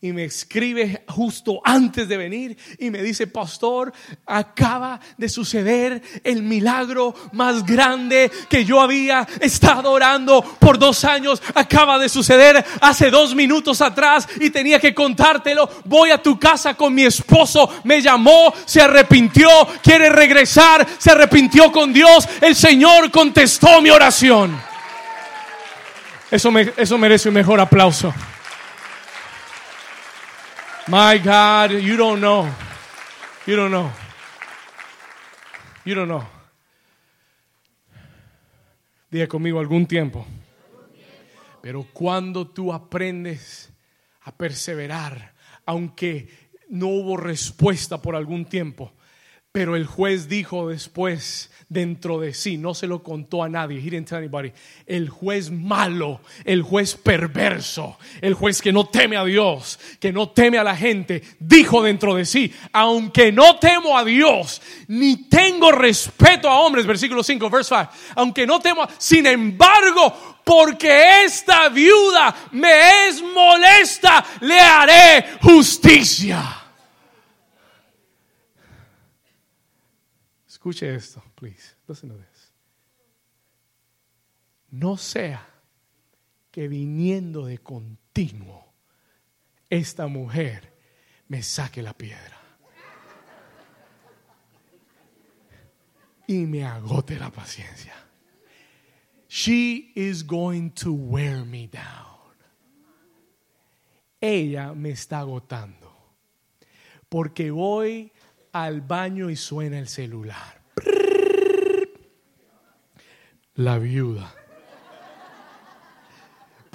y me escribe justo antes de venir y me dice, pastor, acaba de suceder el milagro más grande que yo había estado orando por dos años, acaba de suceder hace dos minutos atrás y tenía que contártelo. Voy a tu casa con mi esposo, me llamó, se arrepintió, quiere regresar, se arrepintió con Dios, el Señor contestó mi oración. Eso, eso merece un mejor aplauso. My God, you don't know. You don't know. You don't know. Diga conmigo algún tiempo. Pero cuando tú aprendes a perseverar, aunque no hubo respuesta por algún tiempo, pero el juez dijo después dentro de sí, no se lo contó a nadie, he didn't tell anybody. El juez malo, el juez perverso, el juez que no teme a Dios, que no teme a la gente, dijo dentro de sí, aunque no temo a Dios, ni tengo respeto a hombres, versículo 5, verse 5, aunque no temo, sin embargo, porque esta viuda me es molesta, le haré justicia. Escuche esto, please. Listen to this. No sea que viniendo de continuo esta mujer me saque la piedra y me agote la paciencia. She is going to wear me down. Ella me está agotando. Porque voy al baño y suena el celular. La viuda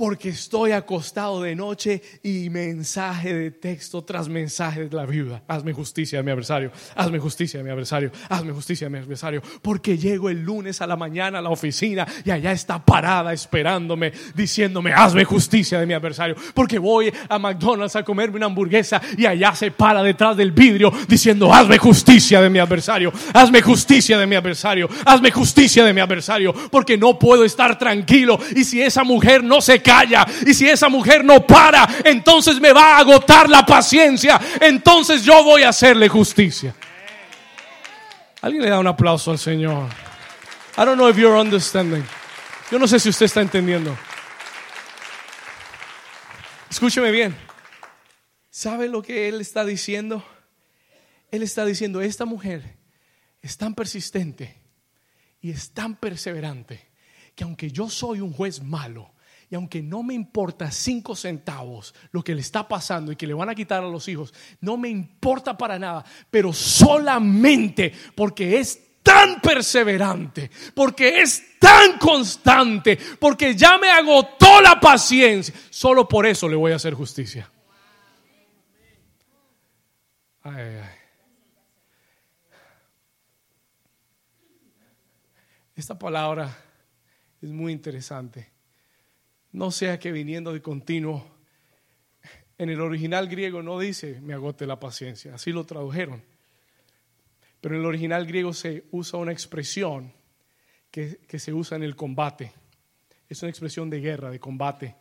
porque estoy acostado de noche y mensaje de texto tras mensaje de la viuda. Hazme justicia de mi adversario, hazme justicia de mi adversario, hazme justicia de mi adversario, porque llego el lunes a la mañana a la oficina y allá está parada esperándome, diciéndome, hazme justicia de mi adversario, porque voy a McDonald's a comerme una hamburguesa y allá se para detrás del vidrio diciendo, hazme justicia de mi adversario, hazme justicia de mi adversario, hazme justicia de mi adversario, porque no puedo estar tranquilo y si esa mujer no se y si esa mujer no para, entonces me va a agotar la paciencia. Entonces yo voy a hacerle justicia. Alguien le da un aplauso al Señor. I don't know if you're understanding. Yo no sé si usted está entendiendo. Escúcheme bien. ¿Sabe lo que él está diciendo? Él está diciendo, esta mujer es tan persistente y es tan perseverante que aunque yo soy un juez malo, y aunque no me importa cinco centavos lo que le está pasando y que le van a quitar a los hijos, no me importa para nada, pero solamente porque es tan perseverante, porque es tan constante, porque ya me agotó la paciencia, solo por eso le voy a hacer justicia. Esta palabra es muy interesante. No sea que viniendo de continuo, en el original griego no dice me agote la paciencia, así lo tradujeron. Pero en el original griego se usa una expresión que, que se usa en el combate. Es una expresión de guerra, de combate.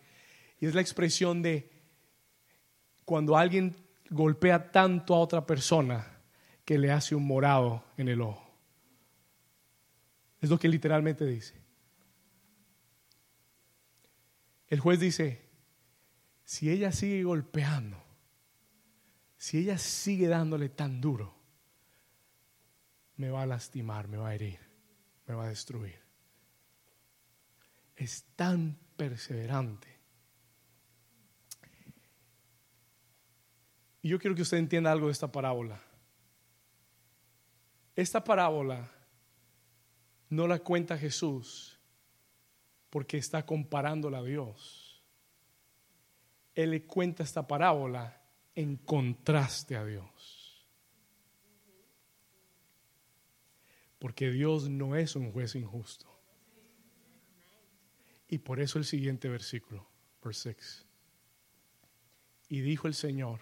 Y es la expresión de cuando alguien golpea tanto a otra persona que le hace un morado en el ojo. Es lo que literalmente dice. El juez dice, si ella sigue golpeando, si ella sigue dándole tan duro, me va a lastimar, me va a herir, me va a destruir. Es tan perseverante. Y yo quiero que usted entienda algo de esta parábola. Esta parábola no la cuenta Jesús porque está comparándola a Dios. Él le cuenta esta parábola en contraste a Dios. Porque Dios no es un juez injusto. Y por eso el siguiente versículo, verse 6. Y dijo el Señor,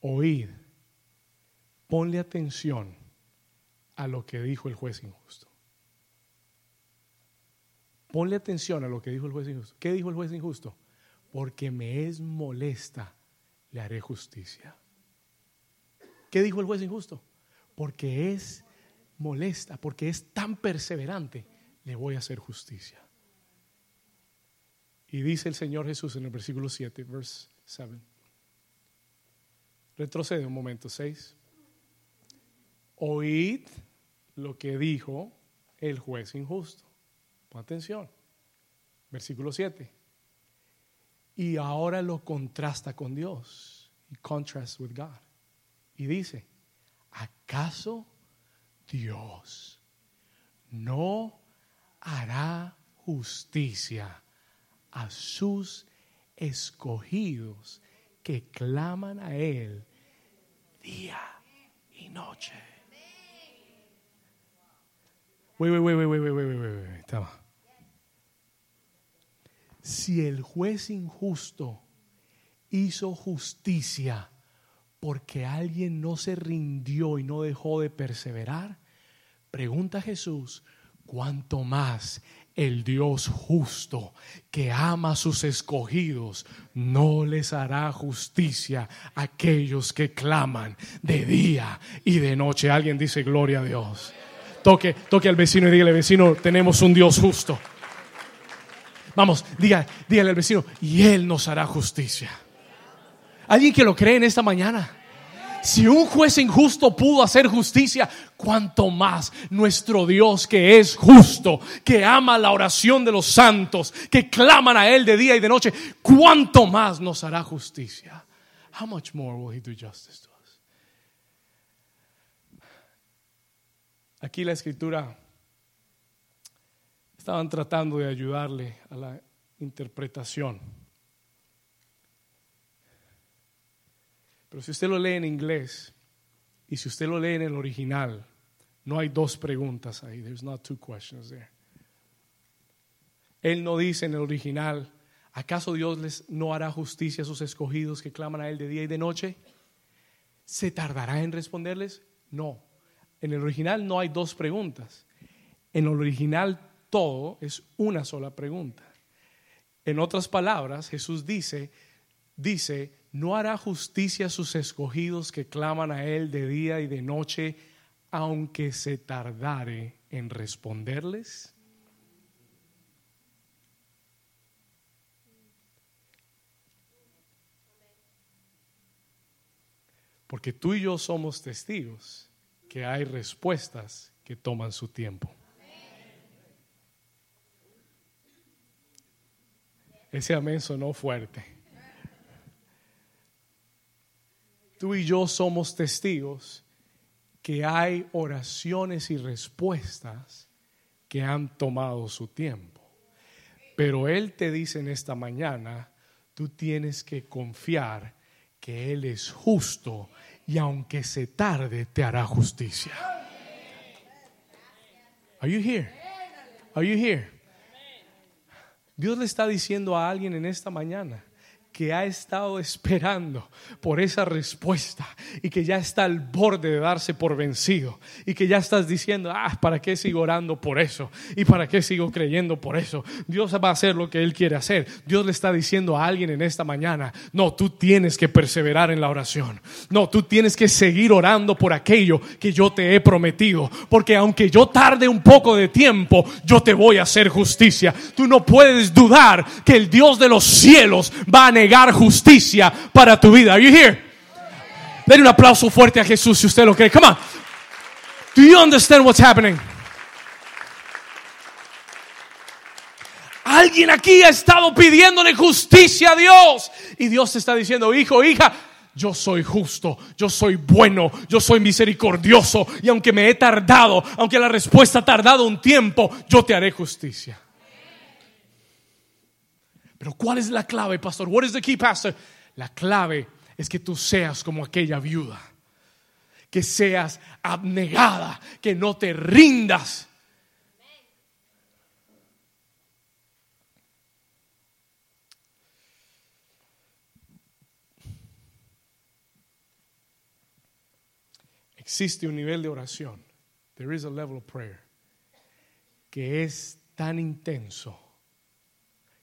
oíd, ponle atención a lo que dijo el juez injusto. Ponle atención a lo que dijo el juez injusto. ¿Qué dijo el juez injusto? Porque me es molesta, le haré justicia. ¿Qué dijo el juez injusto? Porque es molesta, porque es tan perseverante, le voy a hacer justicia. Y dice el Señor Jesús en el versículo 7, verse 7. Retrocede un momento, 6. Oíd lo que dijo el juez injusto. Pon atención. Versículo 7. Y ahora lo contrasta con Dios. Y contrast with God. Y dice, ¿acaso Dios no hará justicia a sus escogidos que claman a Él día y noche? Si el juez injusto hizo justicia porque alguien no se rindió y no dejó de perseverar, pregunta Jesús, ¿cuánto más el Dios justo que ama a sus escogidos no les hará justicia a aquellos que claman de día y de noche? Alguien dice gloria a Dios. Toque, toque al vecino y dígale, vecino, tenemos un Dios justo. Vamos, diga, dígale al vecino, y Él nos hará justicia. Alguien que lo cree en esta mañana. Si un juez injusto pudo hacer justicia, cuánto más nuestro Dios que es justo, que ama la oración de los santos, que claman a Él de día y de noche, cuánto más nos hará justicia. How much more will He do justice to us? Aquí la escritura estaban tratando de ayudarle a la interpretación. Pero si usted lo lee en inglés y si usted lo lee en el original, no hay dos preguntas ahí. There's not two questions there. Él no dice en el original, ¿acaso Dios les no hará justicia a sus escogidos que claman a Él de día y de noche? ¿Se tardará en responderles? No. En el original no hay dos preguntas. En el original todo es una sola pregunta. En otras palabras, Jesús dice, dice, ¿no hará justicia a sus escogidos que claman a Él de día y de noche, aunque se tardare en responderles? Porque tú y yo somos testigos que hay respuestas que toman su tiempo. Ese amén sonó fuerte. tú y yo somos testigos que hay oraciones y respuestas que han tomado su tiempo. Pero Él te dice en esta mañana, tú tienes que confiar que Él es justo y aunque se tarde, te hará justicia. Are you here? Are you here? Dios le está diciendo a alguien en esta mañana, que ha estado esperando por esa respuesta y que ya está al borde de darse por vencido y que ya estás diciendo, ah, ¿para qué sigo orando por eso? ¿Y para qué sigo creyendo por eso? Dios va a hacer lo que Él quiere hacer. Dios le está diciendo a alguien en esta mañana, no, tú tienes que perseverar en la oración. No, tú tienes que seguir orando por aquello que yo te he prometido. Porque aunque yo tarde un poco de tiempo, yo te voy a hacer justicia. Tú no puedes dudar que el Dios de los cielos va a negar justicia para tu vida. Are you here? Den un aplauso fuerte a Jesús si usted lo cree. Come on. Do you understand what's happening? Alguien aquí ha estado pidiéndole justicia a Dios. Y Dios te está diciendo, hijo, hija, yo soy justo, yo soy bueno, yo soy misericordioso. Y aunque me he tardado, aunque la respuesta ha tardado un tiempo, yo te haré justicia. Pero ¿cuál es la clave, pastor? What is the key, pastor? La clave es que tú seas como aquella viuda. Que seas abnegada, que no te rindas. Existe un nivel de oración. There is a level of prayer que es tan intenso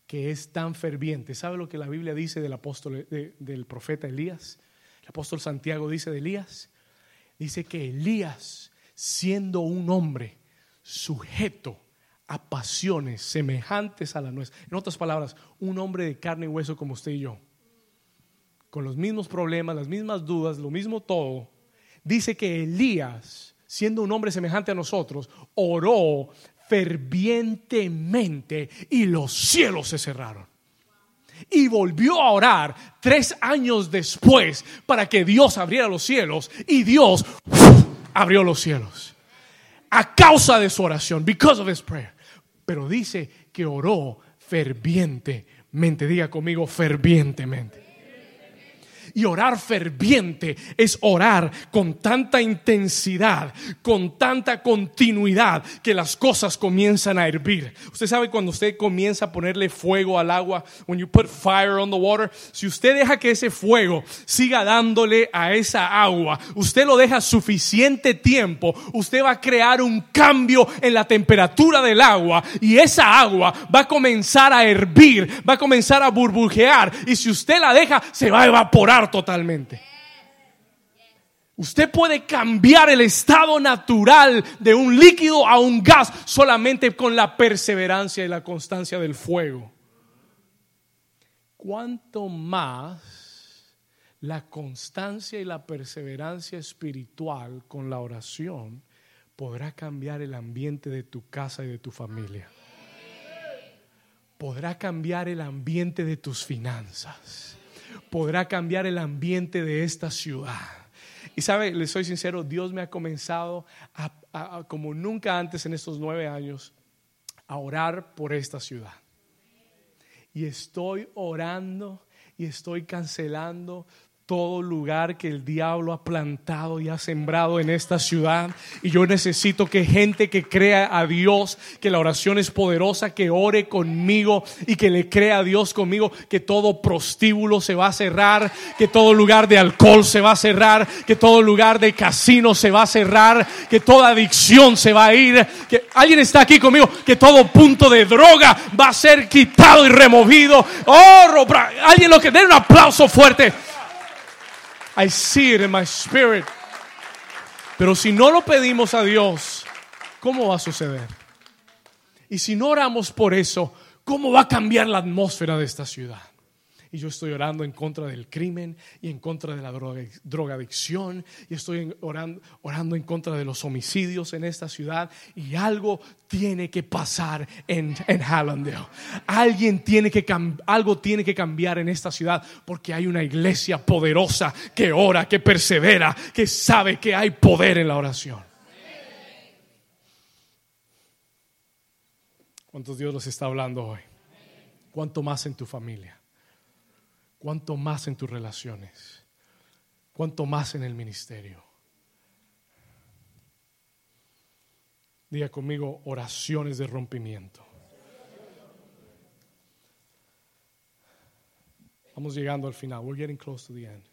que es tan ferviente. ¿Sabe lo que la Biblia dice del apóstol, del profeta Elías? El apóstol Santiago dice de Elías. Dice que Elías, siendo un hombre sujeto a pasiones semejantes a la nuestra, en otras palabras, un hombre de carne y hueso como usted y yo, con los mismos problemas, las mismas dudas, lo mismo todo, dice que Elías, siendo un hombre semejante a nosotros, oró fervientemente y los cielos se cerraron. Y volvió a orar tres años después para que Dios abriera los cielos y Dios abrió los cielos. A causa de su oración, because of his prayer. Pero dice que oró fervientemente. Diga conmigo fervientemente. Y orar ferviente es orar con tanta intensidad, con tanta continuidad, que las cosas comienzan a hervir. Usted sabe cuando usted comienza a ponerle fuego al agua, when you put fire on the water, si usted deja que ese fuego siga dándole a esa agua, usted lo deja suficiente tiempo, usted va a crear un cambio en la temperatura del agua y esa agua va a comenzar a hervir, va a comenzar a burbujear y si usted la deja se va a evaporar totalmente. Usted puede cambiar el estado natural de un líquido a un gas solamente con la perseverancia y la constancia del fuego. Cuanto más la constancia y la perseverancia espiritual con la oración podrá cambiar el ambiente de tu casa y de tu familia. Podrá cambiar el ambiente de tus finanzas. Podrá cambiar el ambiente de esta ciudad. Y sabe, le soy sincero, Dios me ha comenzado a, como nunca antes en estos nueve años a orar por esta ciudad. Y estoy orando y estoy cancelando todo lugar que el diablo ha plantado y ha sembrado en esta ciudad. Y yo necesito que gente que crea a Dios, que la oración es poderosa, que ore conmigo y que le crea a Dios conmigo, que todo prostíbulo se va a cerrar, que todo lugar de alcohol se va a cerrar, que todo lugar de casino se va a cerrar, que toda adicción se va a ir, que alguien está aquí conmigo, que todo punto de droga va a ser quitado y removido. Oh, alguien lo que den un aplauso fuerte. I see it in my spirit. Pero si no lo pedimos a Dios, ¿cómo va a suceder? Y si no oramos por eso, ¿cómo va a cambiar la atmósfera de esta ciudad? Y yo estoy orando en contra del crimen y en contra de la drogadicción. Y estoy orando, orando en contra de los homicidios en esta ciudad. Y algo tiene que pasar en, en Hallandale. Alguien tiene que algo tiene que cambiar en esta ciudad porque hay una iglesia poderosa que ora, que persevera, que sabe que hay poder en la oración. ¿Cuántos Dios los está hablando hoy? ¿Cuánto más en tu familia? Cuánto más en tus relaciones, cuánto más en el ministerio. Diga conmigo oraciones de rompimiento. Vamos llegando al final. We're getting close to the end.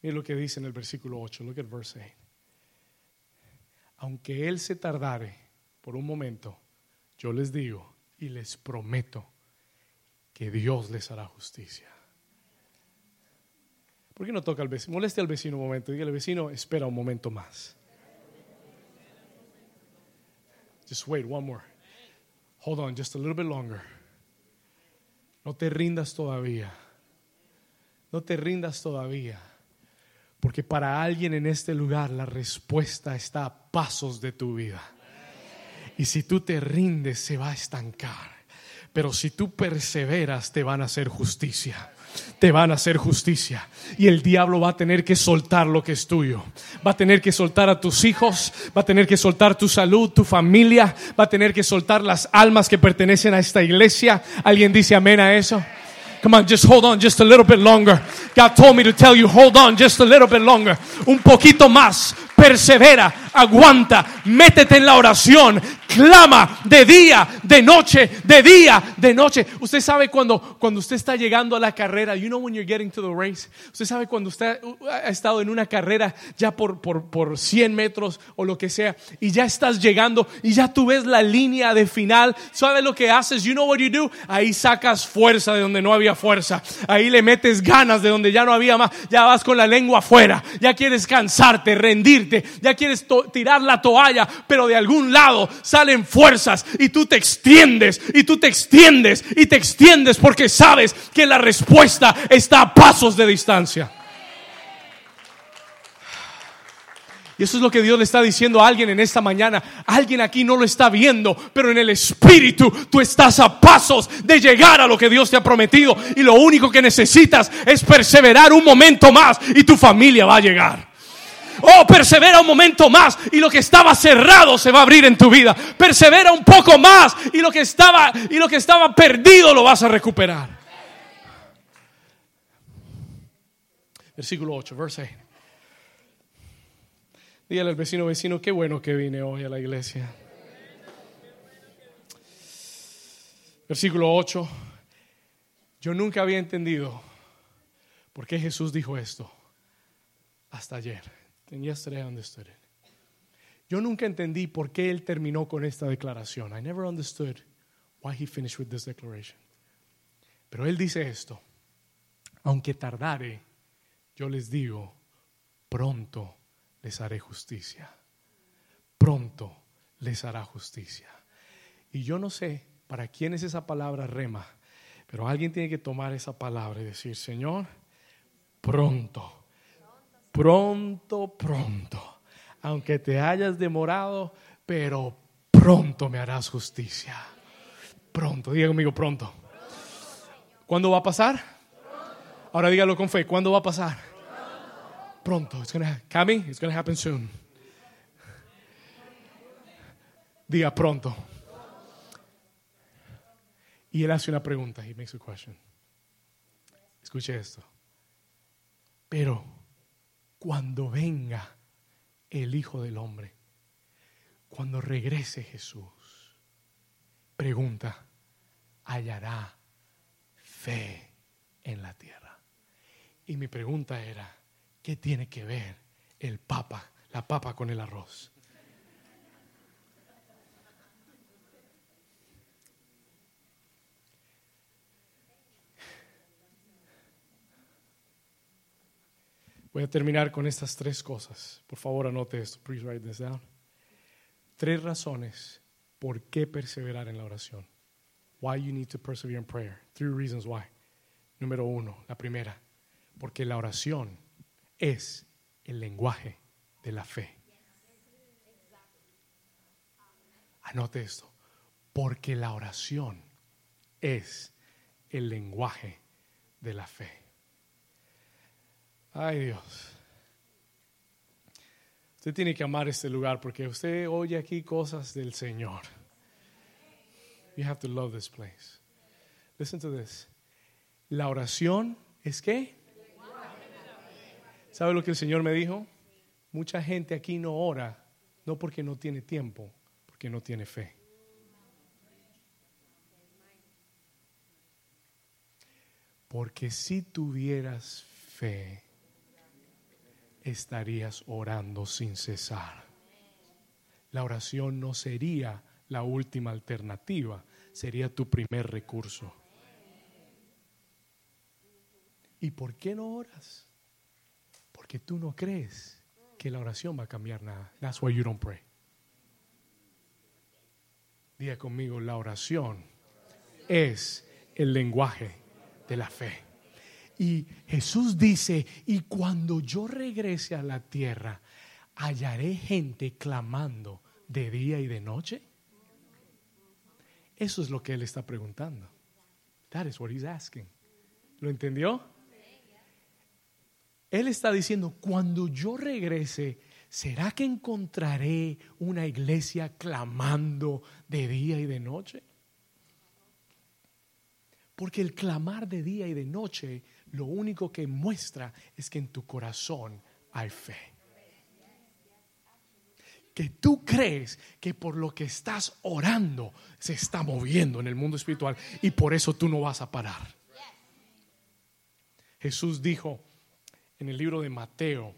Mira lo que dice en el versículo 8. Look at verse 8. Aunque él se tardare por un momento, yo les digo y les prometo que Dios les hará justicia. ¿Por qué no toca al vecino? Moleste al vecino un momento. Dígale, vecino, espera un momento más. Just wait one more. Hold on just a little bit longer. No te rindas todavía. No te rindas todavía. Porque para alguien en este lugar la respuesta está a pasos de tu vida. Y si tú te rindes, se va a estancar. Pero si tú perseveras, te van a hacer justicia te van a hacer justicia. Y el diablo va a tener que soltar lo que es tuyo. Va a tener que soltar a tus hijos, va a tener que soltar tu salud, tu familia, va a tener que soltar las almas que pertenecen a esta iglesia. ¿Alguien dice amén a eso? Come on, just hold on just a little bit longer. God told me to tell you, hold on just a little bit longer. Un poquito más. Persevera, aguanta, métete en la oración, clama de día, de noche, de día, de noche. Usted sabe cuando, cuando usted está llegando a la carrera, you know when you're getting to the race. Usted sabe cuando usted ha estado en una carrera ya por, por, por 100 metros o lo que sea, y ya estás llegando y ya tú ves la línea de final. ¿Sabe lo que haces? You know what you do? Ahí sacas fuerza de donde no había fuerza. Ahí le metes ganas de donde ya no había más. Ya vas con la lengua afuera. Ya quieres cansarte, rendirte. Ya quieres tirar la toalla, pero de algún lado salen fuerzas y tú te extiendes y tú te extiendes y te extiendes porque sabes que la respuesta está a pasos de distancia. Y eso es lo que Dios le está diciendo a alguien en esta mañana. Alguien aquí no lo está viendo, pero en el Espíritu tú estás a pasos de llegar a lo que Dios te ha prometido. Y lo único que necesitas es perseverar un momento más y tu familia va a llegar. Oh, persevera un momento más y lo que estaba cerrado se va a abrir en tu vida. Persevera un poco más y lo que estaba y lo que estaba perdido lo vas a recuperar. Versículo 8, verse 8. Dígale al vecino, vecino, qué bueno que vine hoy a la iglesia. Versículo 8. Yo nunca había entendido por qué Jesús dijo esto hasta ayer. Yesterday I understood it. Yo nunca entendí por qué él terminó con esta declaración. I never understood why he finished with this declaration. Pero él dice esto, aunque tardare, yo les digo, pronto les haré justicia. Pronto les hará justicia. Y yo no sé para quién es esa palabra rema, Pero alguien tiene que tomar esa palabra y decir, Señor, pronto, pronto, pronto, aunque te hayas demorado, pero pronto me harás justicia. Pronto, diga conmigo pronto. ¿Cuándo va a pasar? Ahora dígalo con fe, ¿cuándo va a pasar? Pronto. It's gonna, Cami, it's gonna happen soon. Diga pronto. Y él hace una pregunta. He makes a question. Escuche esto. Pero cuando venga el Hijo del Hombre, cuando regrese Jesús, pregunta, hallará fe en la tierra. Y mi pregunta era, ¿qué tiene que ver el papa, la papa con el arroz? Voy a terminar con estas tres cosas. Por favor, anote esto. Please write this down. Tres razones por qué perseverar en la oración. Why you need to persevere in prayer. Three reasons why. Número uno, la primera, porque la oración es el lenguaje de la fe. Anote esto, porque la oración es el lenguaje de la fe. Ay Dios. Usted tiene que amar este lugar porque usted oye aquí cosas del Señor. You have to love this place. Listen to this. La oración es qué? ¿Sabe lo que el Señor me dijo? Mucha gente aquí no ora, no porque no tiene tiempo, porque no tiene fe. Porque si tuvieras fe, estarías orando sin cesar. La oración no sería la última alternativa, sería tu primer recurso. ¿Y por qué no oras? Porque tú no crees que la oración va a cambiar nada. That's why you don't pray. Diga conmigo, la oración es el lenguaje de la fe. Y Jesús dice, y cuando yo regrese a la tierra, hallaré gente clamando de día y de noche. Eso es lo que él está preguntando. That is what he's asking. ¿Lo entendió? Él está diciendo, cuando yo regrese, ¿será que encontraré una iglesia clamando de día y de noche? Porque el clamar de día y de noche lo único que muestra es que en tu corazón hay fe. Que tú crees que por lo que estás orando se está moviendo en el mundo espiritual y por eso tú no vas a parar. Jesús dijo en el libro de Mateo,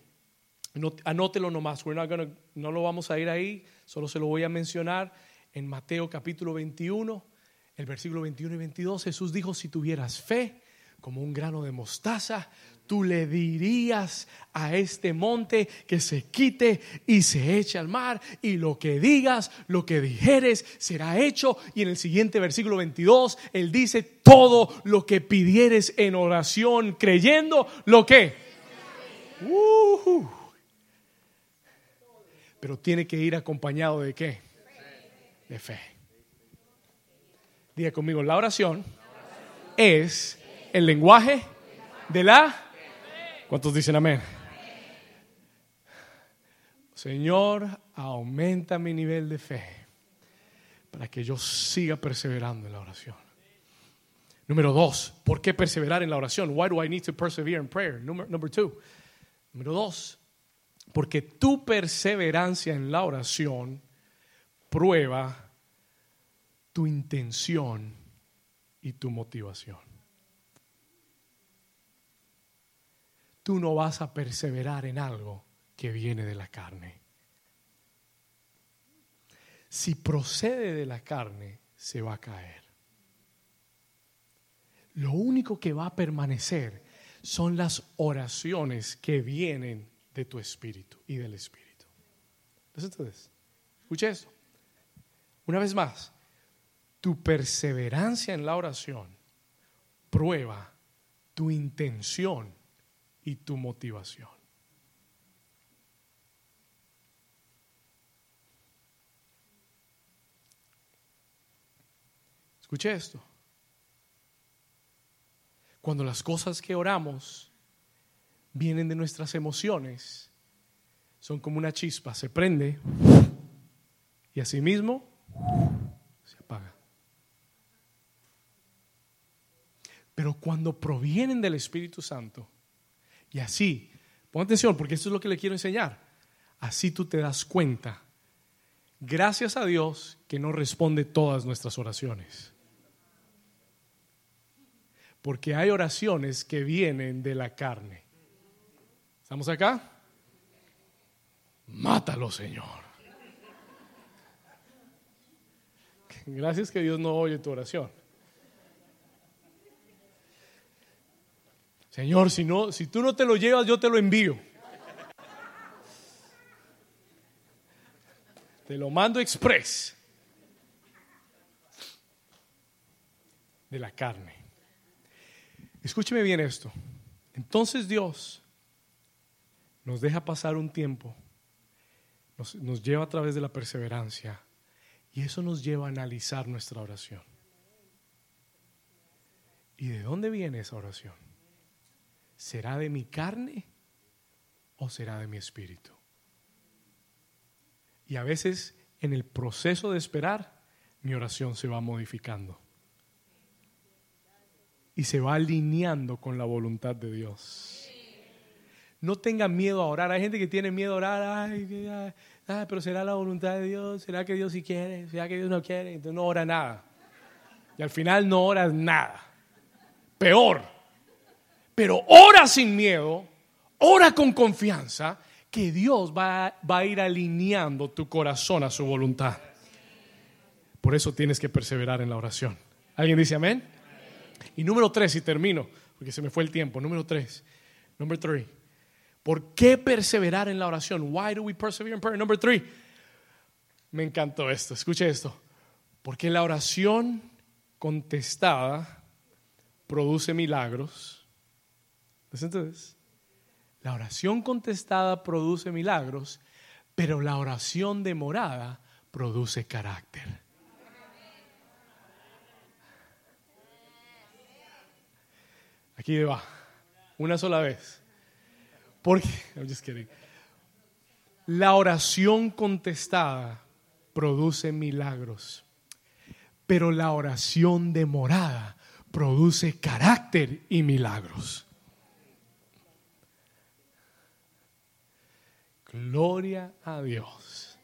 anótelo nomás, no lo vamos a ir ahí, solo se lo voy a mencionar en Mateo capítulo 21, el versículo 21 y 22, Jesús dijo, si tuvieras fe, como un grano de mostaza, tú le dirías a este monte que se quite y se eche al mar, y lo que digas, lo que dijeres, será hecho. Y en el siguiente versículo 22, él dice, todo lo que pidieres en oración, creyendo, lo que. Pero tiene que ir acompañado de qué? De fe. Diga conmigo, la oración es el lenguaje de la... ¿Cuántos dicen amén? Señor, aumenta mi nivel de fe para que yo siga perseverando en la oración. Número dos, ¿por qué perseverar en la oración? Why do I need to persevere in prayer? Number, number two. Número dos, porque tu perseverancia en la oración prueba tu intención y tu motivación. Tú no vas a perseverar en algo que viene de la carne. Si procede de la carne, se va a caer. Lo único que va a permanecer son las oraciones que vienen de tu espíritu y del espíritu. Entonces, escuche esto. Una vez más, tu perseverancia en la oración prueba tu intención y tu motivación. Escuche esto. Cuando las cosas que oramos vienen de nuestras emociones, son como una chispa, se prende y asimismo se apaga. Pero cuando provienen del Espíritu Santo, y así, pon atención porque esto es lo que le quiero enseñar, así tú te das cuenta, gracias a Dios que no responde todas nuestras oraciones. Porque hay oraciones que vienen de la carne. ¿Estamos acá? Mátalo, Señor. Gracias que Dios no oye tu oración. Señor, si, no, si tú no te lo llevas, yo te lo envío. Te lo mando express. De la carne. Escúcheme bien esto. Entonces Dios nos deja pasar un tiempo, nos, nos lleva a través de la perseverancia y eso nos lleva a analizar nuestra oración. ¿Y de dónde viene esa oración? ¿Será de mi carne o será de mi espíritu? Y a veces en el proceso de esperar, mi oración se va modificando y se va alineando con la voluntad de Dios. No tengan miedo a orar. Hay gente que tiene miedo a orar. Ay, pero será la voluntad de Dios. ¿Será que Dios sí quiere? ¿Será que Dios no quiere? Entonces no ora nada. Y al final no oras nada. Peor. Pero ora sin miedo. Ora con confianza que Dios va, va a ir alineando tu corazón a su voluntad. Por eso tienes que perseverar en la oración. ¿Alguien dice amén? Y número tres, y termino, porque se me fue el tiempo. Número tres. Number three. ¿Por qué perseverar en la oración? Why do we persevere in prayer? Number three. Me encantó esto. Escuche esto. Porque la oración contestada produce milagros. Entonces, la oración contestada produce milagros, pero la oración demorada produce carácter. Aquí va, una sola vez. Porque, I'm just kidding. La oración contestada produce milagros, pero la oración demorada produce carácter y milagros. Gloria a Dios.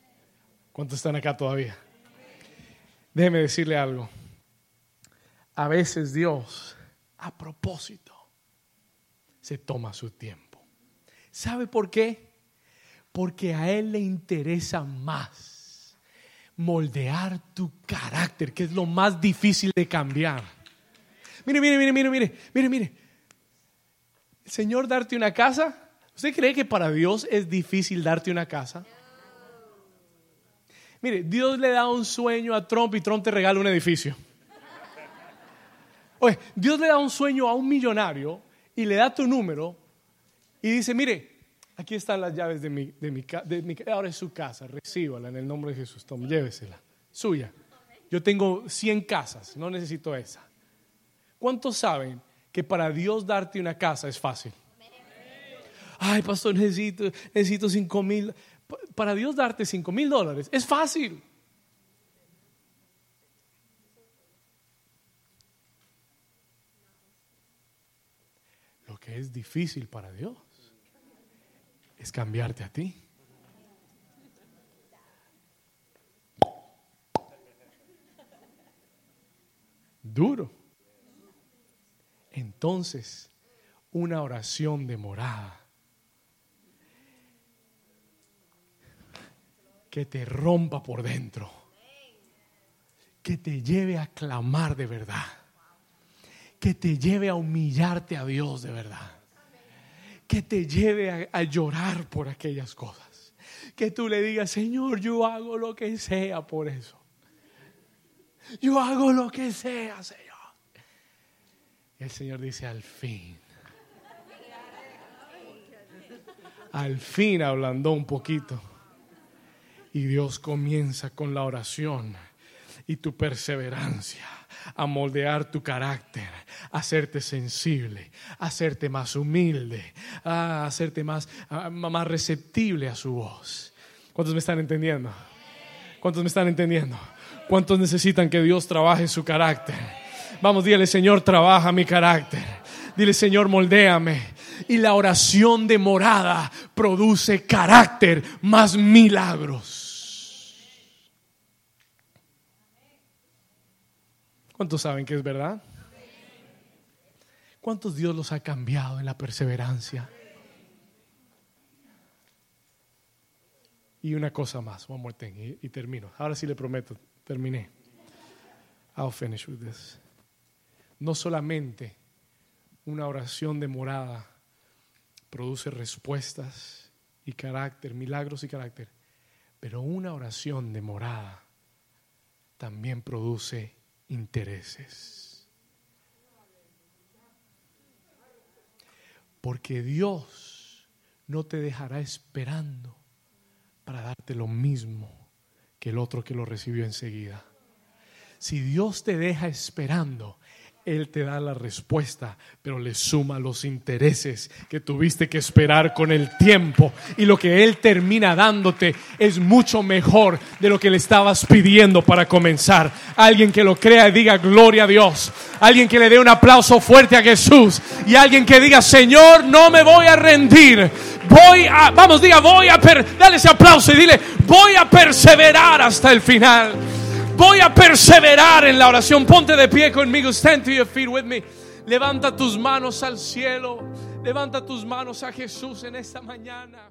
¿Cuántos están acá todavía? Déjeme decirle algo. A veces Dios a propósito, se toma su tiempo. ¿Sabe por qué? Porque a Él le interesa más moldear tu carácter, que es lo más difícil de cambiar. Mire, mire, mire, mire, mire, mire, mire. El Señor darte una casa, ¿usted cree que para Dios es difícil darte una casa? Mire, Dios le da un sueño a Trump y Trump te regala un edificio. Oye, Dios le da un sueño a un millonario y le da tu número y dice, mire, aquí están las llaves de mi, de mi, de ahora es su casa, recíbala en el nombre de Jesús, tome, llévesela, suya. Yo tengo 100 casas, no necesito esa. ¿Cuántos saben que para Dios darte una casa es fácil? Ay, pastor, necesito, necesito 5 mil. Para Dios darte 5 mil dólares es fácil. que es difícil para Dios es cambiarte a ti. Duro. Entonces, una oración demorada que te rompa por dentro, que te lleve a clamar de verdad que te lleve a humillarte a Dios de verdad. Que te lleve a, llorar por aquellas cosas. Que tú le digas, Señor, yo hago lo que sea por eso. Yo hago lo que sea, Señor. Y el Señor dice, al fin. Al fin ablandó un poquito. Y Dios comienza con la oración y tu perseverancia a moldear tu carácter, a hacerte sensible, a hacerte más humilde, a hacerte más, más receptible a su voz. ¿Cuántos me están entendiendo? ¿Cuántos me están entendiendo? ¿Cuántos necesitan que Dios trabaje su carácter? Vamos, dile, Señor, trabaja mi carácter. Dile, Señor, moldéame. Y la oración de morada produce carácter más milagros. ¿Cuántos saben que es verdad? ¿Cuántos Dios los ha cambiado en la perseverancia? Y una cosa más, one more thing, y, termino. Ahora sí le prometo, terminé. I'll finish with this. No solamente una oración de morada produce respuestas y carácter, milagros y carácter, pero una oración de morada también produce intereses. Porque Dios no te dejará esperando para darte lo mismo que el otro que lo recibió enseguida. Si Dios te deja esperando, él te da la respuesta, pero le suma los intereses que tuviste que esperar con el tiempo. Y lo que Él termina dándote es mucho mejor de lo que le estabas pidiendo para comenzar. Alguien que lo crea y diga gloria a Dios. Alguien que le dé un aplauso fuerte a Jesús. Y alguien que diga, Señor, no me voy a rendir. Voy a, vamos, diga, voy a, dale ese aplauso y dile, voy a perseverar hasta el final. Voy a perseverar en la oración. Ponte de pie conmigo. Stand to your feet with me. Levanta tus manos al cielo. Levanta tus manos a Jesús en esta mañana.